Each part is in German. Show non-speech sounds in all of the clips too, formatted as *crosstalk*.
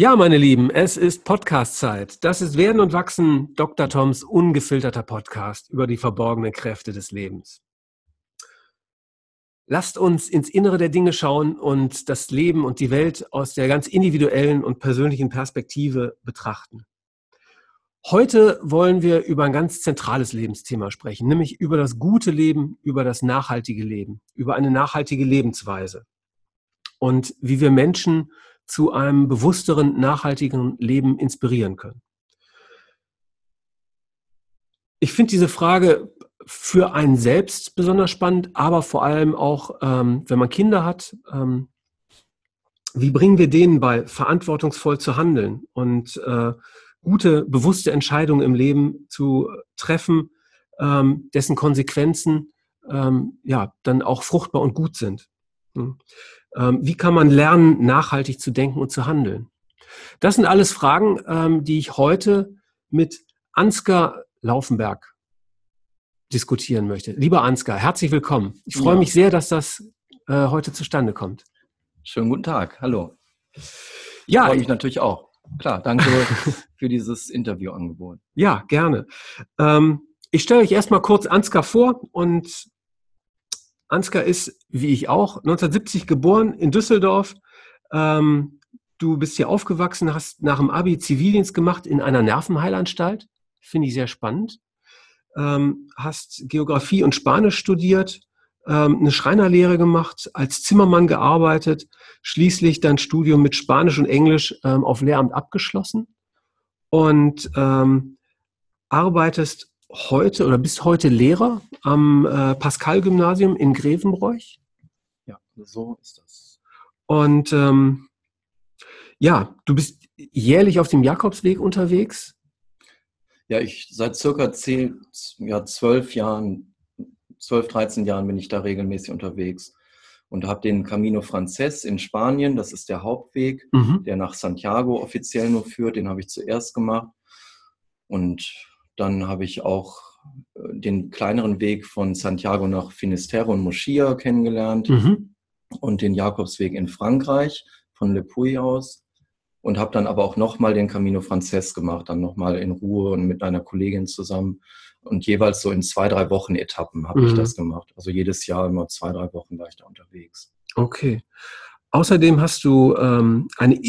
Ja, meine Lieben, es ist Podcast-Zeit. Das ist Werden und Wachsen, Dr. Toms ungefilterter Podcast über die verborgenen Kräfte des Lebens. Lasst uns ins Innere der Dinge schauen und das Leben und die Welt aus der ganz individuellen und persönlichen Perspektive betrachten. Heute wollen wir über ein ganz zentrales Lebensthema sprechen, nämlich über das gute Leben, über das nachhaltige Leben, über eine nachhaltige Lebensweise und wie wir Menschen zu einem bewussteren, nachhaltigen Leben inspirieren können? Ich finde diese Frage für einen selbst besonders spannend, aber vor allem auch, ähm, wenn man Kinder hat, ähm, wie bringen wir denen bei, verantwortungsvoll zu handeln und äh, gute, bewusste Entscheidungen im Leben zu treffen, ähm, dessen Konsequenzen ähm, ja dann auch fruchtbar und gut sind. Hm. Ähm, wie kann man lernen, nachhaltig zu denken und zu handeln? Das sind alles Fragen, ähm, die ich heute mit Ansgar Laufenberg diskutieren möchte. Lieber Ansgar, herzlich willkommen. Ich freue ja. mich sehr, dass das äh, heute zustande kommt. Schönen guten Tag. Hallo. Ja, freue mich natürlich auch. Klar, danke *laughs* für dieses Interviewangebot. Ja, gerne. Ähm, ich stelle euch erstmal kurz Ansgar vor und Ansgar ist, wie ich auch, 1970 geboren in Düsseldorf. Ähm, du bist hier aufgewachsen, hast nach dem Abi Zivildienst gemacht in einer Nervenheilanstalt. Finde ich sehr spannend. Ähm, hast Geografie und Spanisch studiert, ähm, eine Schreinerlehre gemacht, als Zimmermann gearbeitet, schließlich dein Studium mit Spanisch und Englisch ähm, auf Lehramt abgeschlossen und ähm, arbeitest heute oder bist heute Lehrer am äh, Pascal-Gymnasium in Grevenbroich. Ja, so ist das. Und ähm, ja, du bist jährlich auf dem Jakobsweg unterwegs. Ja, ich seit circa zehn, ja, zwölf Jahren, zwölf, dreizehn Jahren bin ich da regelmäßig unterwegs und habe den Camino Frances in Spanien, das ist der Hauptweg, mhm. der nach Santiago offiziell nur führt, den habe ich zuerst gemacht. Und dann habe ich auch äh, den kleineren Weg von Santiago nach Finisterre und Moschia kennengelernt mhm. und den Jakobsweg in Frankreich von Le Puy aus und habe dann aber auch nochmal den Camino Frances gemacht, dann nochmal in Ruhe und mit einer Kollegin zusammen und jeweils so in zwei, drei Wochen Etappen habe mhm. ich das gemacht. Also jedes Jahr immer zwei, drei Wochen war ich da unterwegs. Okay. Außerdem hast du ähm, eine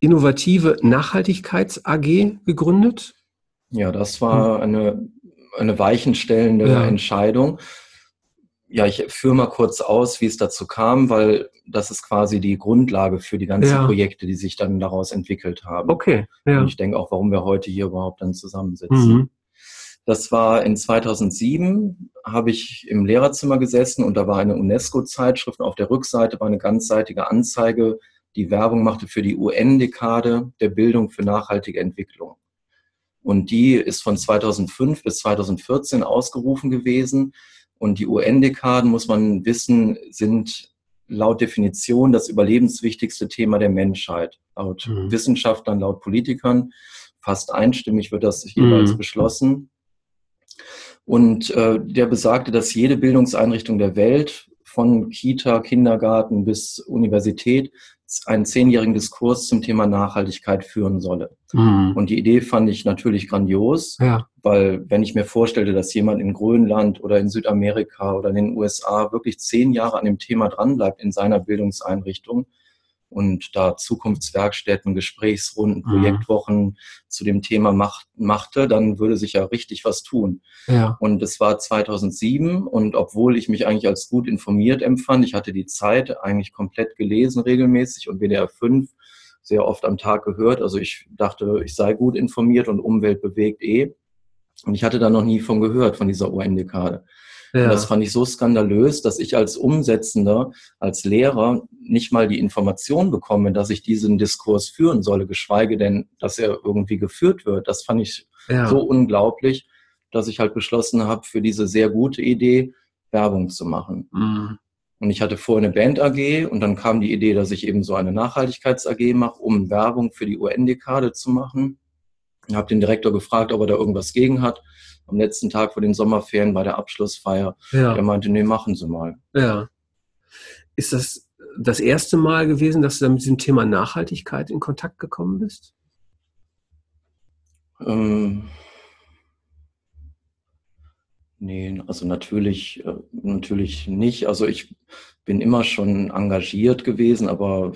innovative Nachhaltigkeits AG gegründet. Ja, das war hm. eine, eine weichenstellende ja. Entscheidung. Ja, ich führe mal kurz aus, wie es dazu kam, weil das ist quasi die Grundlage für die ganzen ja. Projekte, die sich dann daraus entwickelt haben. Okay. Ja. Und ich denke auch, warum wir heute hier überhaupt dann zusammensitzen. Mhm. Das war in 2007, habe ich im Lehrerzimmer gesessen und da war eine UNESCO-Zeitschrift. Auf der Rückseite war eine ganzseitige Anzeige, die Werbung machte für die UN-Dekade der Bildung für nachhaltige Entwicklung. Und die ist von 2005 bis 2014 ausgerufen gewesen. Und die UN-Dekaden, muss man wissen, sind laut Definition das überlebenswichtigste Thema der Menschheit. Laut mhm. Wissenschaftlern, laut Politikern. Fast einstimmig wird das jeweils mhm. beschlossen. Und äh, der besagte, dass jede Bildungseinrichtung der Welt, von Kita, Kindergarten bis Universität, einen zehnjährigen Diskurs zum Thema Nachhaltigkeit führen solle. Mhm. Und die Idee fand ich natürlich grandios, ja. weil wenn ich mir vorstelle, dass jemand in Grönland oder in Südamerika oder in den USA wirklich zehn Jahre an dem Thema dranbleibt in seiner Bildungseinrichtung, und da Zukunftswerkstätten, Gesprächsrunden, mhm. Projektwochen zu dem Thema macht, machte, dann würde sich ja richtig was tun. Ja. Und es war 2007 und obwohl ich mich eigentlich als gut informiert empfand, ich hatte die Zeit eigentlich komplett gelesen regelmäßig und WDR 5 sehr oft am Tag gehört. Also ich dachte, ich sei gut informiert und Umwelt bewegt eh. Und ich hatte da noch nie von gehört, von dieser UN-Dekade. Ja. das fand ich so skandalös, dass ich als Umsetzender, als Lehrer nicht mal die Information bekomme, dass ich diesen Diskurs führen solle, geschweige denn, dass er irgendwie geführt wird. Das fand ich ja. so unglaublich, dass ich halt beschlossen habe, für diese sehr gute Idee Werbung zu machen. Mhm. Und ich hatte vorher eine Band AG und dann kam die Idee, dass ich eben so eine Nachhaltigkeits AG mache, um Werbung für die UN-Dekade zu machen. Ich habe den Direktor gefragt, ob er da irgendwas gegen hat am letzten Tag vor den Sommerferien bei der Abschlussfeier. Ja. Der meinte, nee, machen Sie mal. Ja. Ist das das erste Mal gewesen, dass du mit diesem Thema Nachhaltigkeit in Kontakt gekommen bist? Ähm, nee, also natürlich, äh, natürlich nicht. Also ich bin immer schon engagiert gewesen, aber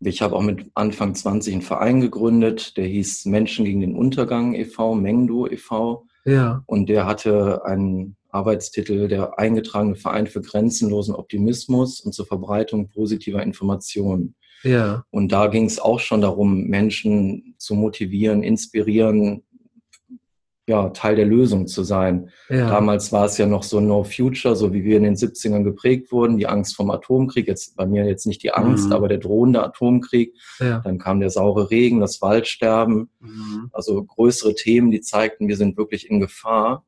ich habe auch mit Anfang 20 einen Verein gegründet, der hieß Menschen gegen den Untergang e.V., Mengdo e.V. Ja. Und der hatte einen Arbeitstitel, der eingetragene Verein für grenzenlosen Optimismus und zur Verbreitung positiver Informationen. Ja. Und da ging es auch schon darum, Menschen zu motivieren, inspirieren, ja, Teil der Lösung zu sein. Ja. Damals war es ja noch so No Future, so wie wir in den 70ern geprägt wurden, die Angst vom Atomkrieg, jetzt bei mir jetzt nicht die Angst, mhm. aber der drohende Atomkrieg. Ja. Dann kam der saure Regen, das Waldsterben, mhm. also größere Themen, die zeigten, wir sind wirklich in Gefahr.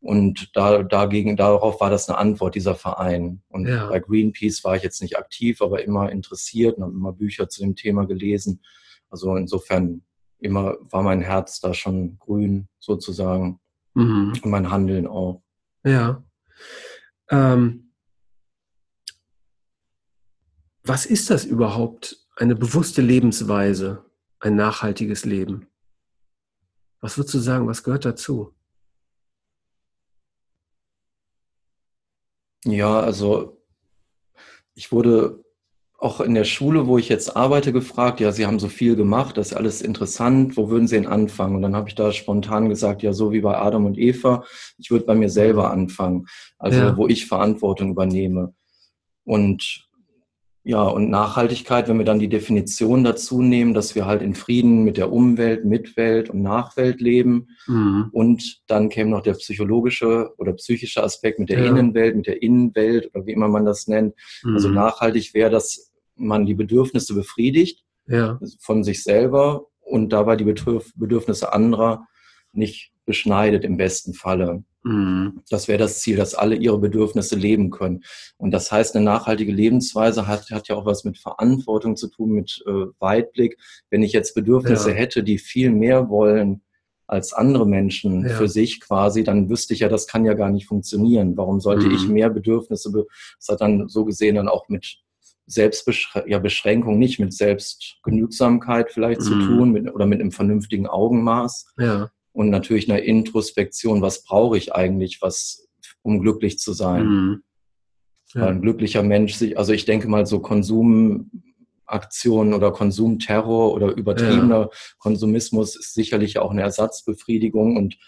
Und da, dagegen, darauf war das eine Antwort, dieser Verein. Und ja. bei Greenpeace war ich jetzt nicht aktiv, aber immer interessiert und habe immer Bücher zu dem Thema gelesen. Also insofern immer war mein Herz da schon grün sozusagen mhm. und mein Handeln auch. Ja. Ähm, was ist das überhaupt? Eine bewusste Lebensweise, ein nachhaltiges Leben? Was würdest du sagen, was gehört dazu? Ja, also ich wurde auch in der Schule, wo ich jetzt arbeite, gefragt, ja, Sie haben so viel gemacht, das ist alles interessant, wo würden Sie denn anfangen? Und dann habe ich da spontan gesagt, ja, so wie bei Adam und Eva, ich würde bei mir selber anfangen, also ja. wo ich Verantwortung übernehme. Und ja, und Nachhaltigkeit, wenn wir dann die Definition dazu nehmen, dass wir halt in Frieden mit der Umwelt, Mitwelt und Nachwelt leben. Mhm. Und dann käme noch der psychologische oder psychische Aspekt mit der ja. Innenwelt, mit der Innenwelt oder wie immer man das nennt. Also mhm. Also nachhaltig wäre, dass man die Bedürfnisse befriedigt ja. von sich selber und dabei die Bedürfnisse anderer nicht beschneidet im besten Falle. Mhm. Das wäre das Ziel, dass alle ihre Bedürfnisse leben können. Und das heißt, eine nachhaltige Lebensweise hat, hat ja auch was mit Verantwortung zu tun, mit äh, Weitblick. Wenn ich jetzt Bedürfnisse ja. hätte, die viel mehr wollen als andere Menschen ja. für sich quasi, dann wüsste ich ja, das kann ja gar nicht funktionieren. Warum sollte mhm. ich mehr Bedürfnisse, das hat dann so gesehen dann auch mit Selbstbeschränkung, ja, nicht mit Selbstgenügsamkeit vielleicht mhm. zu tun mit, oder mit einem vernünftigen Augenmaß. Ja und natürlich eine Introspektion, was brauche ich eigentlich, was, um glücklich zu sein. Mhm. Ja. Ein glücklicher Mensch, sich, also ich denke mal so Konsumaktionen oder Konsumterror oder übertriebener ja. Konsumismus ist sicherlich auch eine Ersatzbefriedigung und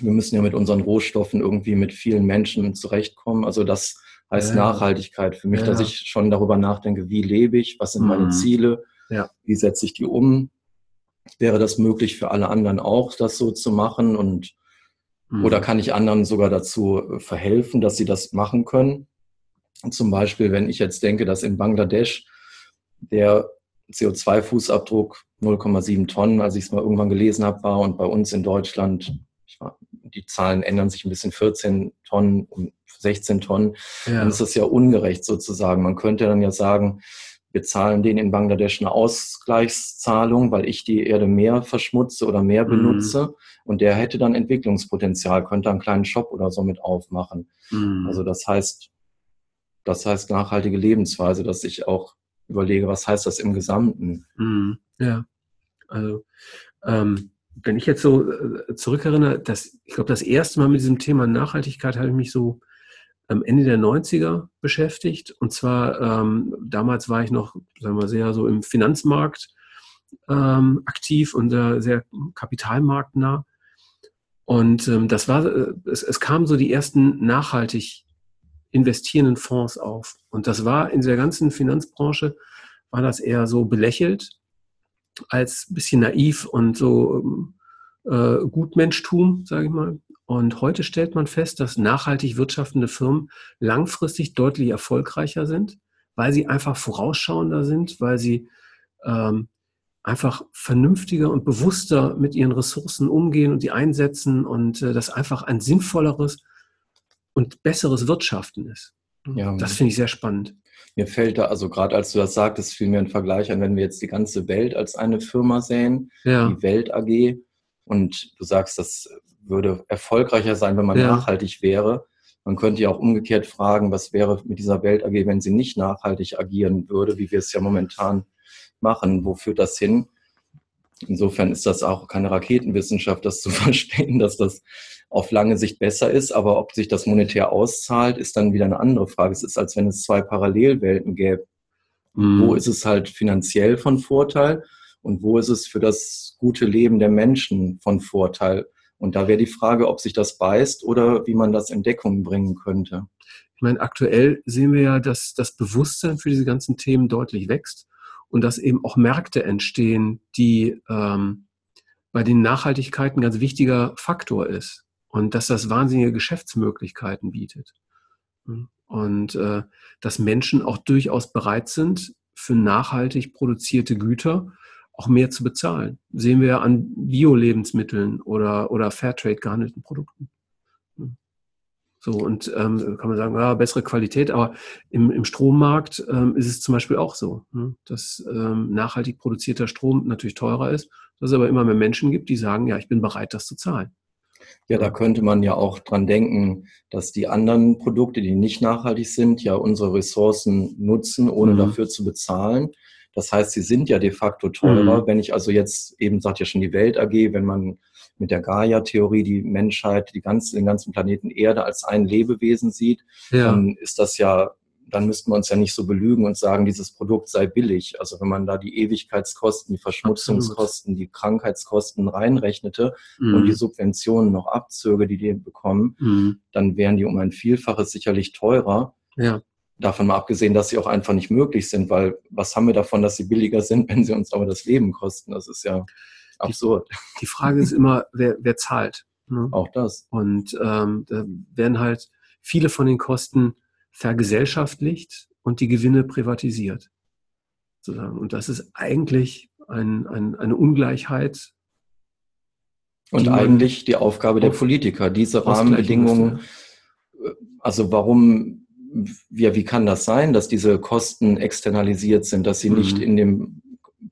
wir müssen ja mit unseren Rohstoffen irgendwie mit vielen Menschen zurechtkommen. Also das heißt ja. Nachhaltigkeit für mich, dass ich schon darüber nachdenke, wie lebe ich, was sind meine mhm. Ziele, wie setze ich die um wäre das möglich für alle anderen auch, das so zu machen und mhm. oder kann ich anderen sogar dazu äh, verhelfen, dass sie das machen können? Zum Beispiel, wenn ich jetzt denke, dass in Bangladesch der CO2-Fußabdruck 0,7 Tonnen, als ich es mal irgendwann gelesen habe, war und bei uns in Deutschland, war, die Zahlen ändern sich ein bisschen, 14 Tonnen um 16 Tonnen, ja. dann ist das ja ungerecht sozusagen. Man könnte dann ja sagen, wir zahlen denen in Bangladesch eine Ausgleichszahlung, weil ich die Erde mehr verschmutze oder mehr mhm. benutze. Mhm. Und der hätte dann Entwicklungspotenzial, könnte einen kleinen Shop oder so mit aufmachen. Mhm. Also das heißt, das heißt nachhaltige Lebensweise, dass ich auch überlege, was heißt das im Gesamten? Mhm. Ja, also ähm, wenn ich jetzt so äh, zurückerinnere, dass ich glaube, das erste Mal mit diesem Thema Nachhaltigkeit habe ich mich so am Ende der 90er beschäftigt. Und zwar, ähm, damals war ich noch, sagen wir, sehr so im Finanzmarkt ähm, aktiv und äh, sehr kapitalmarktnah. Und ähm, das war, äh, es, es kamen so die ersten nachhaltig investierenden Fonds auf. Und das war in der ganzen Finanzbranche, war das eher so belächelt als bisschen naiv und so äh, Gutmenschtum, sage ich mal. Und heute stellt man fest, dass nachhaltig wirtschaftende Firmen langfristig deutlich erfolgreicher sind, weil sie einfach vorausschauender sind, weil sie ähm, einfach vernünftiger und bewusster mit ihren Ressourcen umgehen und die einsetzen und äh, das einfach ein sinnvolleres und besseres Wirtschaften ist. Ja, das finde ich sehr spannend. Mir fällt da, also gerade als du das sagtest, fiel mir ein Vergleich an, wenn wir jetzt die ganze Welt als eine Firma sehen, ja. die Welt AG, und du sagst, das würde erfolgreicher sein, wenn man ja. nachhaltig wäre, Man könnte ja auch umgekehrt fragen, was wäre mit dieser Welt AG, wenn sie nicht nachhaltig agieren würde, wie wir es ja momentan machen. Wo führt das hin? Insofern ist das auch keine Raketenwissenschaft, das zu *laughs* verstehen, dass das auf lange Sicht besser ist. Aber ob sich das monetär auszahlt, ist dann wieder eine andere Frage. Es ist, als wenn es zwei Parallelwelten gäbe. Mhm. Wo ist es halt finanziell von Vorteil und wo ist es für das gute Leben der Menschen von Vorteil? Und da wäre die Frage, ob sich das beißt oder wie man das in Deckung bringen könnte. Ich meine, aktuell sehen wir ja, dass das Bewusstsein für diese ganzen Themen deutlich wächst und dass eben auch Märkte entstehen, die ähm, bei den Nachhaltigkeit ein ganz wichtiger Faktor ist und dass das wahnsinnige Geschäftsmöglichkeiten bietet. Und äh, dass Menschen auch durchaus bereit sind, für nachhaltig produzierte Güter auch mehr zu bezahlen. Sehen wir an Bio-Lebensmitteln oder, oder Fairtrade gehandelten Produkten. So, und ähm, kann man sagen, ja, bessere Qualität, aber im, im Strommarkt ähm, ist es zum Beispiel auch so, ne, dass ähm, nachhaltig produzierter Strom natürlich teurer ist, dass es aber immer mehr Menschen gibt, die sagen, ja, ich bin bereit, das zu zahlen. Ja, da könnte man ja auch dran denken, dass die anderen Produkte, die nicht nachhaltig sind, ja unsere Ressourcen nutzen, ohne mhm. dafür zu bezahlen. Das heißt, sie sind ja de facto teurer. Mhm. Wenn ich also jetzt eben sagt ja schon die Welt AG, wenn man mit der Gaia-Theorie die Menschheit, die ganze, den ganzen Planeten Erde als ein Lebewesen sieht, ja. dann ist das ja, dann müssten wir uns ja nicht so belügen und sagen, dieses Produkt sei billig. Also wenn man da die Ewigkeitskosten, die Verschmutzungskosten, Absolut. die Krankheitskosten reinrechnete mhm. und die Subventionen noch abzöge, die die bekommen, mhm. dann wären die um ein Vielfaches sicherlich teurer. Ja. Davon mal abgesehen, dass sie auch einfach nicht möglich sind, weil was haben wir davon, dass sie billiger sind, *laughs* wenn sie uns aber das Leben kosten? Das ist ja absurd. Die, die Frage ist immer, wer, wer zahlt. Ne? Auch das. Und ähm, da werden halt viele von den Kosten vergesellschaftlicht und die Gewinne privatisiert. Sozusagen. Und das ist eigentlich ein, ein, eine Ungleichheit. Und eigentlich die Aufgabe der Politiker, diese Rahmenbedingungen, müsste. also warum, ja, wie kann das sein, dass diese Kosten externalisiert sind, dass sie mhm. nicht in dem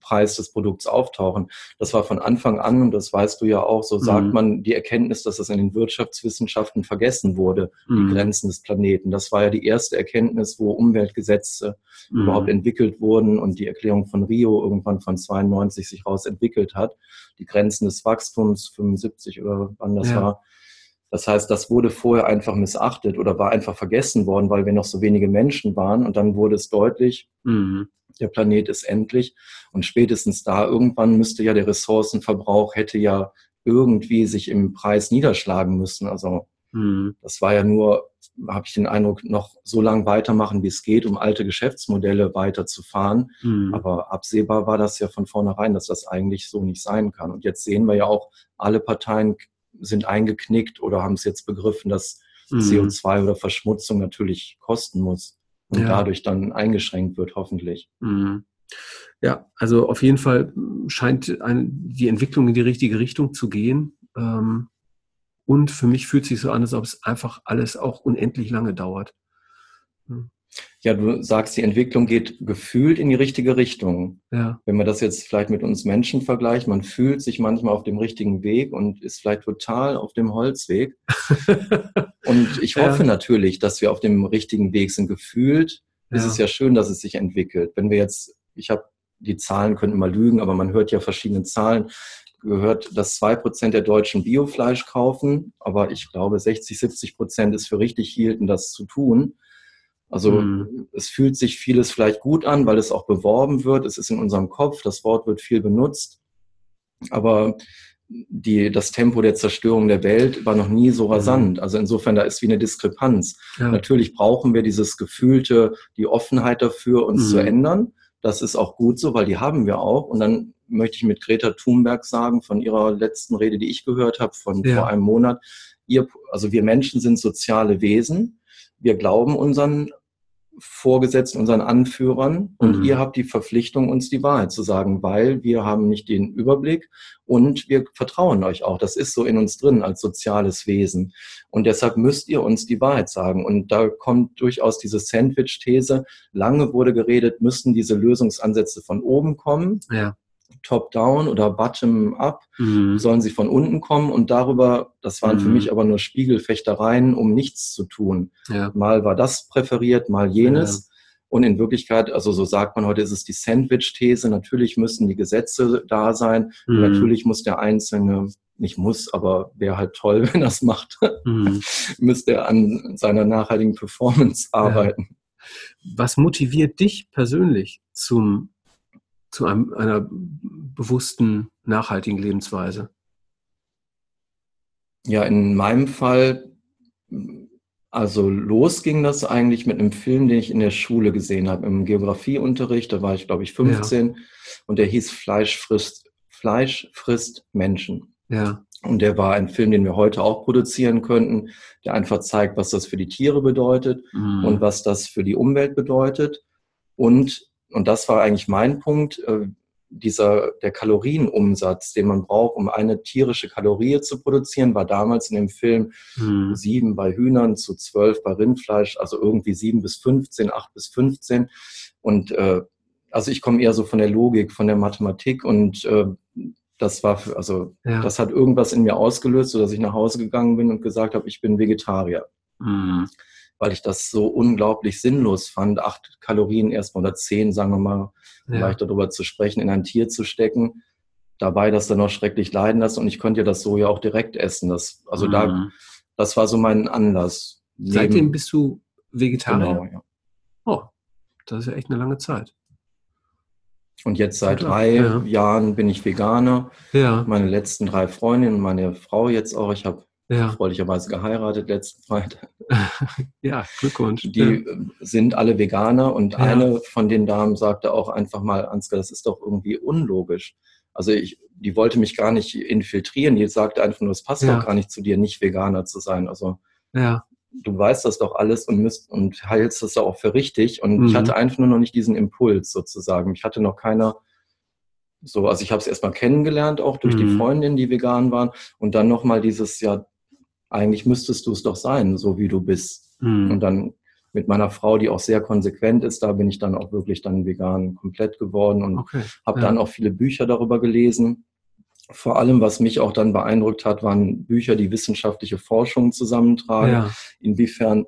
Preis des Produkts auftauchen. Das war von Anfang an, und das weißt du ja auch, so sagt mhm. man die Erkenntnis, dass das in den Wirtschaftswissenschaften vergessen wurde, mhm. die Grenzen des Planeten. Das war ja die erste Erkenntnis, wo Umweltgesetze mhm. überhaupt entwickelt wurden und die Erklärung von Rio irgendwann von 92 sich raus entwickelt hat. Die Grenzen des Wachstums 75 oder wann das ja. war. Das heißt, das wurde vorher einfach missachtet oder war einfach vergessen worden, weil wir noch so wenige Menschen waren. Und dann wurde es deutlich, mhm der Planet ist endlich. Und spätestens da irgendwann müsste ja der Ressourcenverbrauch hätte ja irgendwie sich im Preis niederschlagen müssen. Also mhm. das war ja nur, habe ich den Eindruck, noch so lange weitermachen, wie es geht, um alte Geschäftsmodelle weiterzufahren. Mhm. Aber absehbar war das ja von vornherein, dass das eigentlich so nicht sein kann. Und jetzt sehen wir ja auch, alle Parteien sind eingeknickt oder haben es jetzt begriffen, dass mhm. CO2 oder Verschmutzung natürlich kosten muss und ja. dadurch dann eingeschränkt wird, hoffentlich. Mhm. Ja, also auf jeden Fall scheint ein, die Entwicklung in die richtige Richtung zu gehen. Ähm, und für mich fühlt es sich so an, als ob es einfach alles auch unendlich lange dauert. Mhm. Ja, du sagst, die Entwicklung geht gefühlt in die richtige Richtung. Ja. Wenn man das jetzt vielleicht mit uns Menschen vergleicht, man fühlt sich manchmal auf dem richtigen Weg und ist vielleicht total auf dem Holzweg. *laughs* und ich hoffe ja. natürlich, dass wir auf dem richtigen Weg sind. Gefühlt ja. ist es ja schön, dass es sich entwickelt. Wenn wir jetzt, ich habe die Zahlen, könnten mal lügen, aber man hört ja verschiedene Zahlen gehört, dass zwei Prozent der Deutschen Biofleisch kaufen, aber ich glaube 60, 70 Prozent ist für richtig hielten, das zu tun. Also mhm. es fühlt sich vieles vielleicht gut an, weil es auch beworben wird. Es ist in unserem Kopf, das Wort wird viel benutzt. Aber die, das Tempo der Zerstörung der Welt war noch nie so mhm. rasant. Also insofern, da ist wie eine Diskrepanz. Ja. Natürlich brauchen wir dieses Gefühlte, die Offenheit dafür, uns mhm. zu ändern. Das ist auch gut so, weil die haben wir auch. Und dann möchte ich mit Greta Thunberg sagen, von ihrer letzten Rede, die ich gehört habe, von ja. vor einem Monat, ihr, also wir Menschen sind soziale Wesen. Wir glauben unseren Vorgesetzten, unseren Anführern. Und mhm. ihr habt die Verpflichtung, uns die Wahrheit zu sagen, weil wir haben nicht den Überblick und wir vertrauen euch auch. Das ist so in uns drin als soziales Wesen. Und deshalb müsst ihr uns die Wahrheit sagen. Und da kommt durchaus diese Sandwich-These. Lange wurde geredet, müssen diese Lösungsansätze von oben kommen. Ja. Top-down oder bottom-up, mhm. sollen sie von unten kommen und darüber, das waren mhm. für mich aber nur Spiegelfechtereien, um nichts zu tun. Ja. Mal war das präferiert, mal jenes. Ja. Und in Wirklichkeit, also so sagt man heute, ist es die Sandwich-These. Natürlich müssen die Gesetze da sein. Mhm. natürlich muss der Einzelne, nicht muss, aber wäre halt toll, *laughs* wenn er es macht, mhm. *laughs* müsste er an seiner nachhaltigen Performance arbeiten. Ja. Was motiviert dich persönlich zum zu einem, einer bewussten, nachhaltigen Lebensweise? Ja, in meinem Fall, also los ging das eigentlich mit einem Film, den ich in der Schule gesehen habe, im Geografieunterricht. Da war ich, glaube ich, 15 ja. und der hieß Fleisch frisst, Fleisch frisst Menschen. Ja. Und der war ein Film, den wir heute auch produzieren könnten, der einfach zeigt, was das für die Tiere bedeutet mhm. und was das für die Umwelt bedeutet. Und und das war eigentlich mein Punkt, äh, dieser, der Kalorienumsatz, den man braucht, um eine tierische Kalorie zu produzieren, war damals in dem Film hm. sieben bei Hühnern zu zwölf bei Rindfleisch, also irgendwie sieben bis 15, acht bis 15. Und äh, also ich komme eher so von der Logik, von der Mathematik und äh, das war, für, also ja. das hat irgendwas in mir ausgelöst, sodass ich nach Hause gegangen bin und gesagt habe, ich bin Vegetarier. Mhm weil ich das so unglaublich sinnlos fand, acht Kalorien erstmal oder zehn, sagen wir mal, vielleicht darüber zu sprechen, in ein Tier zu stecken, dabei das dann noch schrecklich leiden lassen und ich konnte ja das so ja auch direkt essen. Das, also mhm. da, das war so mein Anlass. Seitdem bist du Vegetarier? Genau, ja. Oh, das ist ja echt eine lange Zeit. Und jetzt seit drei ja. Jahren bin ich Veganer. Ja. Meine letzten drei Freundinnen, meine Frau jetzt auch. Ich habe ja. freundlicherweise geheiratet letzten Freitag. *laughs* ja, Glückwunsch. Die ja. sind alle Veganer und ja. eine von den Damen sagte auch einfach mal, Ansgar, das ist doch irgendwie unlogisch. Also ich, die wollte mich gar nicht infiltrieren, die sagte einfach nur, es passt doch gar nicht zu dir, nicht Veganer zu sein. Also ja. du weißt das doch alles und, müsst, und heilst das auch für richtig. Und mhm. ich hatte einfach nur noch nicht diesen Impuls sozusagen. Ich hatte noch keiner so, also ich habe es erstmal kennengelernt, auch durch mhm. die Freundin, die vegan waren. Und dann nochmal dieses, ja, eigentlich müsstest du es doch sein, so wie du bist. Mhm. Und dann mit meiner Frau, die auch sehr konsequent ist, da bin ich dann auch wirklich dann vegan komplett geworden und okay. habe ja. dann auch viele Bücher darüber gelesen. Vor allem, was mich auch dann beeindruckt hat, waren Bücher, die wissenschaftliche Forschung zusammentragen, ja. inwiefern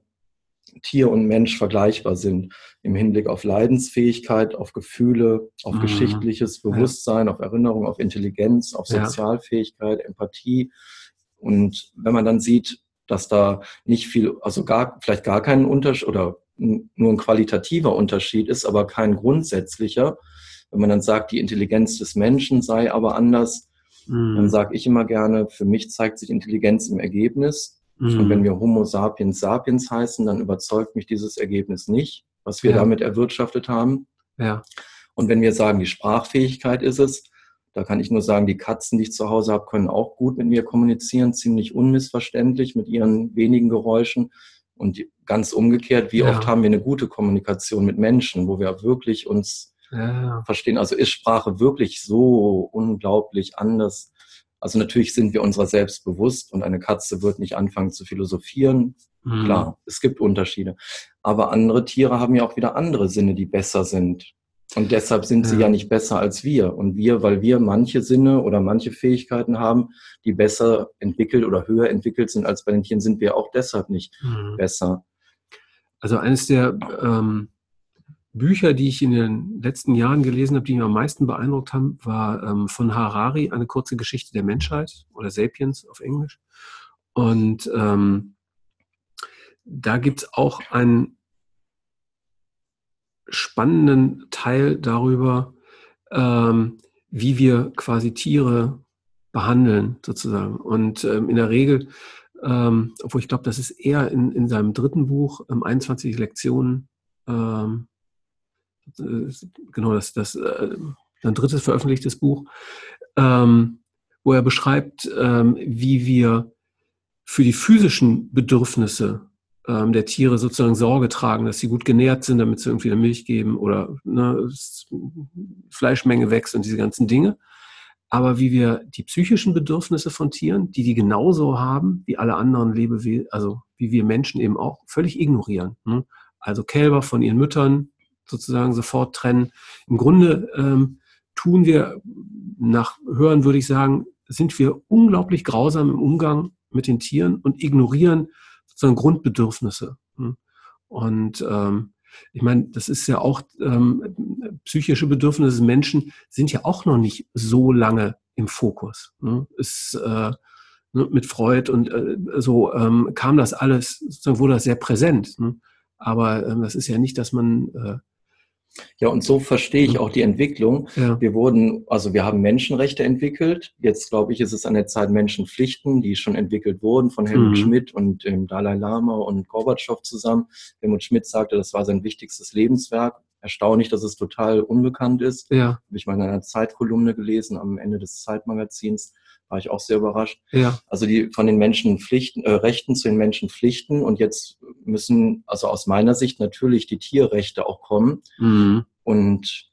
Tier und Mensch vergleichbar sind im Hinblick auf Leidensfähigkeit, auf Gefühle, auf mhm. geschichtliches Bewusstsein, ja. auf Erinnerung, auf Intelligenz, auf Sozialfähigkeit, Empathie und wenn man dann sieht, dass da nicht viel, also gar, vielleicht gar kein Unterschied oder nur ein qualitativer Unterschied ist, aber kein grundsätzlicher. Wenn man dann sagt, die Intelligenz des Menschen sei aber anders, mhm. dann sage ich immer gerne, für mich zeigt sich Intelligenz im Ergebnis. Mhm. Und wenn wir Homo sapiens sapiens heißen, dann überzeugt mich dieses Ergebnis nicht, was wir ja. damit erwirtschaftet haben. Ja. Und wenn wir sagen, die Sprachfähigkeit ist es, da kann ich nur sagen, die Katzen, die ich zu Hause habe, können auch gut mit mir kommunizieren, ziemlich unmissverständlich mit ihren wenigen Geräuschen. Und ganz umgekehrt, wie ja. oft haben wir eine gute Kommunikation mit Menschen, wo wir wirklich uns ja. verstehen. Also ist Sprache wirklich so unglaublich anders? Also natürlich sind wir unserer selbst bewusst und eine Katze wird nicht anfangen zu philosophieren. Mhm. Klar, es gibt Unterschiede. Aber andere Tiere haben ja auch wieder andere Sinne, die besser sind. Und deshalb sind sie ja. ja nicht besser als wir. Und wir, weil wir manche Sinne oder manche Fähigkeiten haben, die besser entwickelt oder höher entwickelt sind als bei den Tieren, sind wir auch deshalb nicht mhm. besser. Also eines der ähm, Bücher, die ich in den letzten Jahren gelesen habe, die mich am meisten beeindruckt haben, war ähm, von Harari, eine kurze Geschichte der Menschheit oder Sapiens auf Englisch. Und ähm, da gibt es auch ein spannenden Teil darüber, ähm, wie wir quasi Tiere behandeln, sozusagen. Und ähm, in der Regel, ähm, obwohl ich glaube, das ist eher in, in seinem dritten Buch, ähm, 21 Lektionen, ähm, äh, genau, das, das äh, ein drittes veröffentlichtes Buch, ähm, wo er beschreibt, ähm, wie wir für die physischen Bedürfnisse ähm, der Tiere sozusagen Sorge tragen, dass sie gut genährt sind, damit sie irgendwie eine Milch geben oder ne, Fleischmenge wächst und diese ganzen Dinge. Aber wie wir die psychischen Bedürfnisse von Tieren, die die genauso haben wie alle anderen Lebewesen, also wie wir Menschen eben auch, völlig ignorieren. Ne? Also Kälber von ihren Müttern sozusagen sofort trennen. Im Grunde ähm, tun wir nach Hören, würde ich sagen, sind wir unglaublich grausam im Umgang mit den Tieren und ignorieren sozusagen Grundbedürfnisse. Hm? Und ähm, ich meine, das ist ja auch ähm, psychische Bedürfnisse des Menschen sind ja auch noch nicht so lange im Fokus. Ne? Ist äh, ne, mit Freud und äh, so ähm, kam das alles, sozusagen wurde das sehr präsent. Ne? Aber ähm, das ist ja nicht, dass man äh, ja, und so verstehe ich auch die Entwicklung. Ja. Wir wurden, also wir haben Menschenrechte entwickelt. Jetzt glaube ich, ist es an der Zeit Menschenpflichten, die schon entwickelt wurden von Helmut mhm. Schmidt und dem Dalai Lama und Gorbatschow zusammen. Helmut Schmidt sagte, das war sein wichtigstes Lebenswerk. Erstaunlich, dass es total unbekannt ist. Ja. Habe ich mal in einer Zeitkolumne gelesen am Ende des Zeitmagazins war ich auch sehr überrascht. Ja. Also die von den Menschenpflichten, äh, Rechten zu den Menschenpflichten und jetzt müssen, also aus meiner Sicht natürlich die Tierrechte auch kommen. Mhm. Und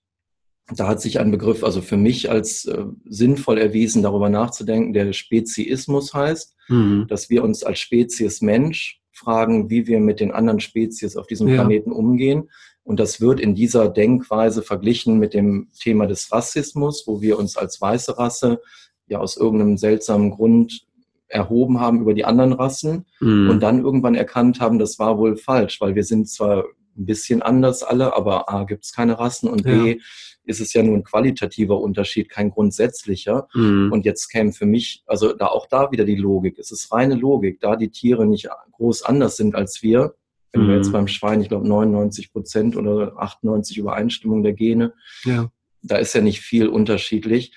da hat sich ein Begriff, also für mich als äh, sinnvoll erwiesen, darüber nachzudenken, der Speziismus heißt, mhm. dass wir uns als Spezies Mensch fragen, wie wir mit den anderen Spezies auf diesem ja. Planeten umgehen. Und das wird in dieser Denkweise verglichen mit dem Thema des Rassismus, wo wir uns als weiße Rasse ja aus irgendeinem seltsamen Grund erhoben haben über die anderen Rassen mhm. und dann irgendwann erkannt haben, das war wohl falsch, weil wir sind zwar ein bisschen anders alle, aber A gibt es keine Rassen und ja. B ist es ja nur ein qualitativer Unterschied, kein grundsätzlicher. Mhm. Und jetzt käme für mich, also da auch da wieder die Logik. Es ist reine Logik, da die Tiere nicht groß anders sind als wir. Wenn mhm. wir jetzt beim Schwein, ich glaube 99 Prozent oder 98 Übereinstimmung der Gene, ja. da ist ja nicht viel unterschiedlich.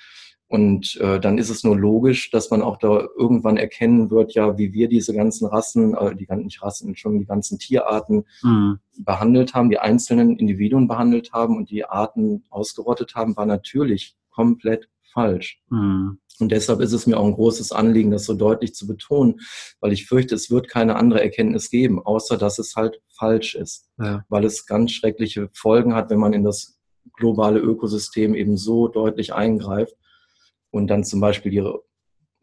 Und äh, dann ist es nur logisch, dass man auch da irgendwann erkennen wird, ja, wie wir diese ganzen Rassen, äh, die ganzen nicht Rassen, schon die ganzen Tierarten mhm. behandelt haben, die einzelnen Individuen behandelt haben und die Arten ausgerottet haben, war natürlich komplett falsch. Mhm. Und deshalb ist es mir auch ein großes Anliegen, das so deutlich zu betonen, weil ich fürchte, es wird keine andere Erkenntnis geben, außer dass es halt falsch ist, ja. weil es ganz schreckliche Folgen hat, wenn man in das globale Ökosystem eben so deutlich eingreift und dann zum Beispiel ihre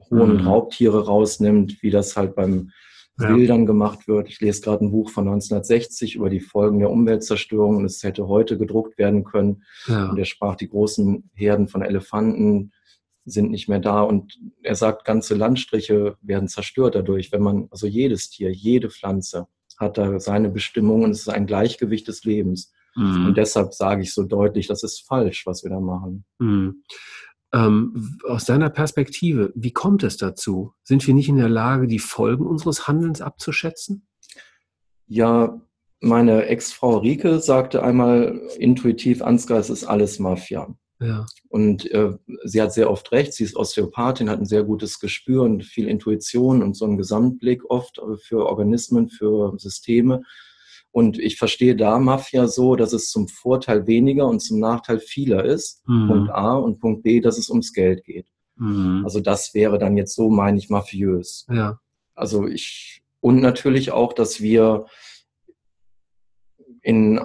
hohen mhm. Raubtiere rausnimmt, wie das halt beim ja. Wildern gemacht wird. Ich lese gerade ein Buch von 1960 über die Folgen der Umweltzerstörung und es hätte heute gedruckt werden können. Ja. Und er sprach, die großen Herden von Elefanten sind nicht mehr da und er sagt, ganze Landstriche werden zerstört dadurch, wenn man, also jedes Tier, jede Pflanze hat da seine Bestimmung und es ist ein Gleichgewicht des Lebens. Mhm. Und deshalb sage ich so deutlich, das ist falsch, was wir da machen. Mhm. Ähm, aus deiner Perspektive, wie kommt es dazu? Sind wir nicht in der Lage, die Folgen unseres Handelns abzuschätzen? Ja, meine Ex-Frau Rike sagte einmal intuitiv, Ansgar, es ist alles Mafia. Ja. Und äh, sie hat sehr oft recht, sie ist Osteopathin, hat ein sehr gutes Gespür und viel Intuition und so einen Gesamtblick oft für Organismen, für Systeme. Und ich verstehe da Mafia so, dass es zum Vorteil weniger und zum Nachteil vieler ist. Mhm. Punkt A und Punkt B, dass es ums Geld geht. Mhm. Also das wäre dann jetzt so, meine ich, mafiös. Ja. Also ich, und natürlich auch, dass wir in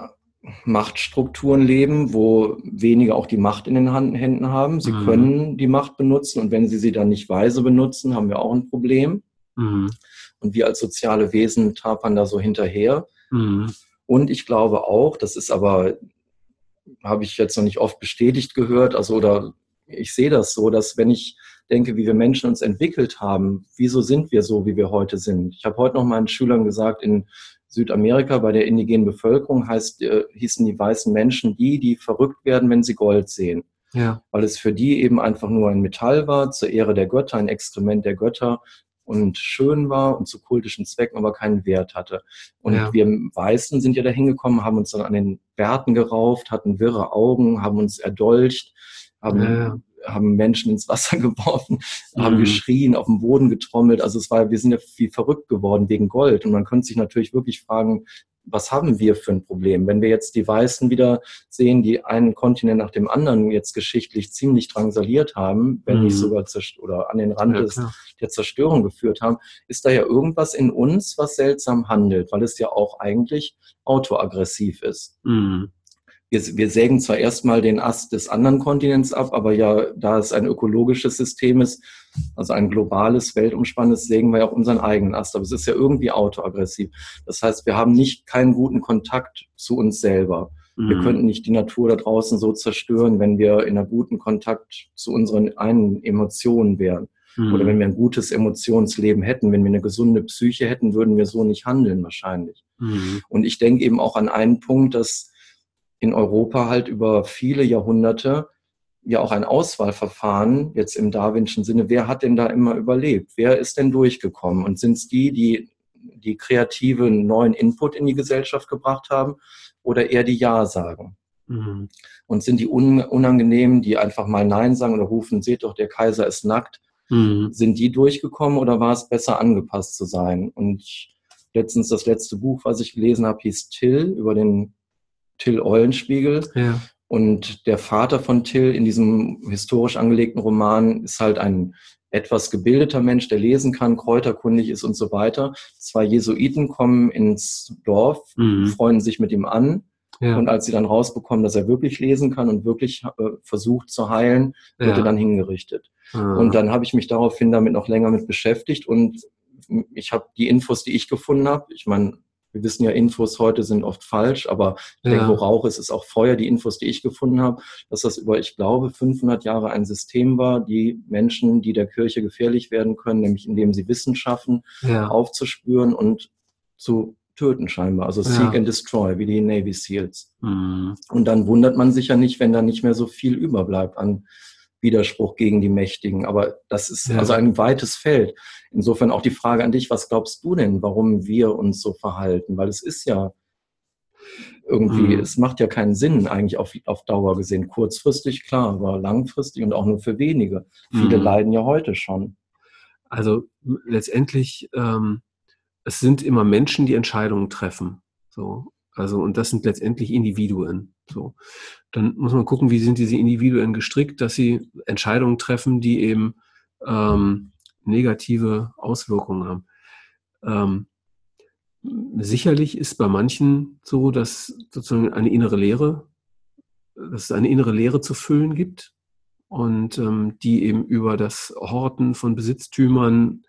Machtstrukturen leben, wo wenige auch die Macht in den Händen haben. Sie mhm. können die Macht benutzen und wenn sie sie dann nicht weise benutzen, haben wir auch ein Problem. Mhm. Und wir als soziale Wesen tapern da so hinterher. Mhm. Und ich glaube auch, das ist aber, habe ich jetzt noch nicht oft bestätigt gehört, also oder ich sehe das so, dass wenn ich denke, wie wir Menschen uns entwickelt haben, wieso sind wir so, wie wir heute sind? Ich habe heute noch meinen Schülern gesagt, in Südamerika bei der indigenen Bevölkerung heißt, äh, hießen die weißen Menschen die, die verrückt werden, wenn sie Gold sehen. Ja. Weil es für die eben einfach nur ein Metall war, zur Ehre der Götter, ein Exkrement der Götter und schön war und zu kultischen Zwecken aber keinen Wert hatte. Und ja. wir Weißen sind ja da hingekommen, haben uns dann an den Bärten gerauft, hatten wirre Augen, haben uns erdolcht, haben, ja. haben Menschen ins Wasser *laughs* geworfen, mhm. haben geschrien, auf dem Boden getrommelt. Also es war, wir sind ja wie verrückt geworden wegen Gold. Und man könnte sich natürlich wirklich fragen, was haben wir für ein Problem? Wenn wir jetzt die Weißen wieder sehen, die einen Kontinent nach dem anderen jetzt geschichtlich ziemlich drangsaliert haben, wenn mhm. nicht sogar oder an den Rand ja, des, der Zerstörung geführt haben, ist da ja irgendwas in uns, was seltsam handelt, weil es ja auch eigentlich autoaggressiv ist. Mhm wir, wir sägen zwar erstmal den Ast des anderen Kontinents ab, aber ja, da es ein ökologisches System ist, also ein globales, weltumspannendes, sägen wir ja auch unseren eigenen Ast. Aber es ist ja irgendwie autoaggressiv. Das heißt, wir haben nicht keinen guten Kontakt zu uns selber. Mhm. Wir könnten nicht die Natur da draußen so zerstören, wenn wir in einer guten Kontakt zu unseren einen Emotionen wären. Mhm. Oder wenn wir ein gutes Emotionsleben hätten, wenn wir eine gesunde Psyche hätten, würden wir so nicht handeln wahrscheinlich. Mhm. Und ich denke eben auch an einen Punkt, dass in Europa halt über viele Jahrhunderte ja auch ein Auswahlverfahren, jetzt im darwinschen Sinne, wer hat denn da immer überlebt? Wer ist denn durchgekommen? Und sind es die, die die kreative neuen Input in die Gesellschaft gebracht haben oder eher die Ja sagen? Mhm. Und sind die unangenehmen, die einfach mal Nein sagen oder rufen, seht doch, der Kaiser ist nackt, mhm. sind die durchgekommen oder war es besser angepasst zu sein? Und letztens das letzte Buch, was ich gelesen habe, hieß Till über den Till Eulenspiegel. Ja. Und der Vater von Till in diesem historisch angelegten Roman ist halt ein etwas gebildeter Mensch, der lesen kann, kräuterkundig ist und so weiter. Zwei Jesuiten kommen ins Dorf, mhm. freuen sich mit ihm an. Ja. Und als sie dann rausbekommen, dass er wirklich lesen kann und wirklich äh, versucht zu heilen, wird ja. er dann hingerichtet. Mhm. Und dann habe ich mich daraufhin damit noch länger mit beschäftigt und ich habe die Infos, die ich gefunden habe, ich meine, wir wissen ja, Infos heute sind oft falsch, aber ja. denke, wo Rauch ist, ist auch Feuer. Die Infos, die ich gefunden habe, dass das über, ich glaube, 500 Jahre ein System war, die Menschen, die der Kirche gefährlich werden können, nämlich indem sie Wissen schaffen, ja. aufzuspüren und zu töten scheinbar. Also Seek ja. and Destroy, wie die Navy SEALs. Mhm. Und dann wundert man sich ja nicht, wenn da nicht mehr so viel überbleibt an Widerspruch gegen die Mächtigen. Aber das ist ja. also ein weites Feld. Insofern auch die Frage an dich, was glaubst du denn, warum wir uns so verhalten? Weil es ist ja irgendwie, mhm. es macht ja keinen Sinn eigentlich auf, auf Dauer gesehen. Kurzfristig, klar, aber langfristig und auch nur für wenige. Viele mhm. leiden ja heute schon. Also letztendlich, ähm, es sind immer Menschen, die Entscheidungen treffen. So. Also, und das sind letztendlich Individuen. So. Dann muss man gucken, wie sind diese Individuen gestrickt, dass sie Entscheidungen treffen, die eben ähm, negative Auswirkungen haben. Ähm, sicherlich ist bei manchen so, dass sozusagen eine innere Leere, dass es eine innere Leere zu füllen gibt und ähm, die eben über das Horten von Besitztümern,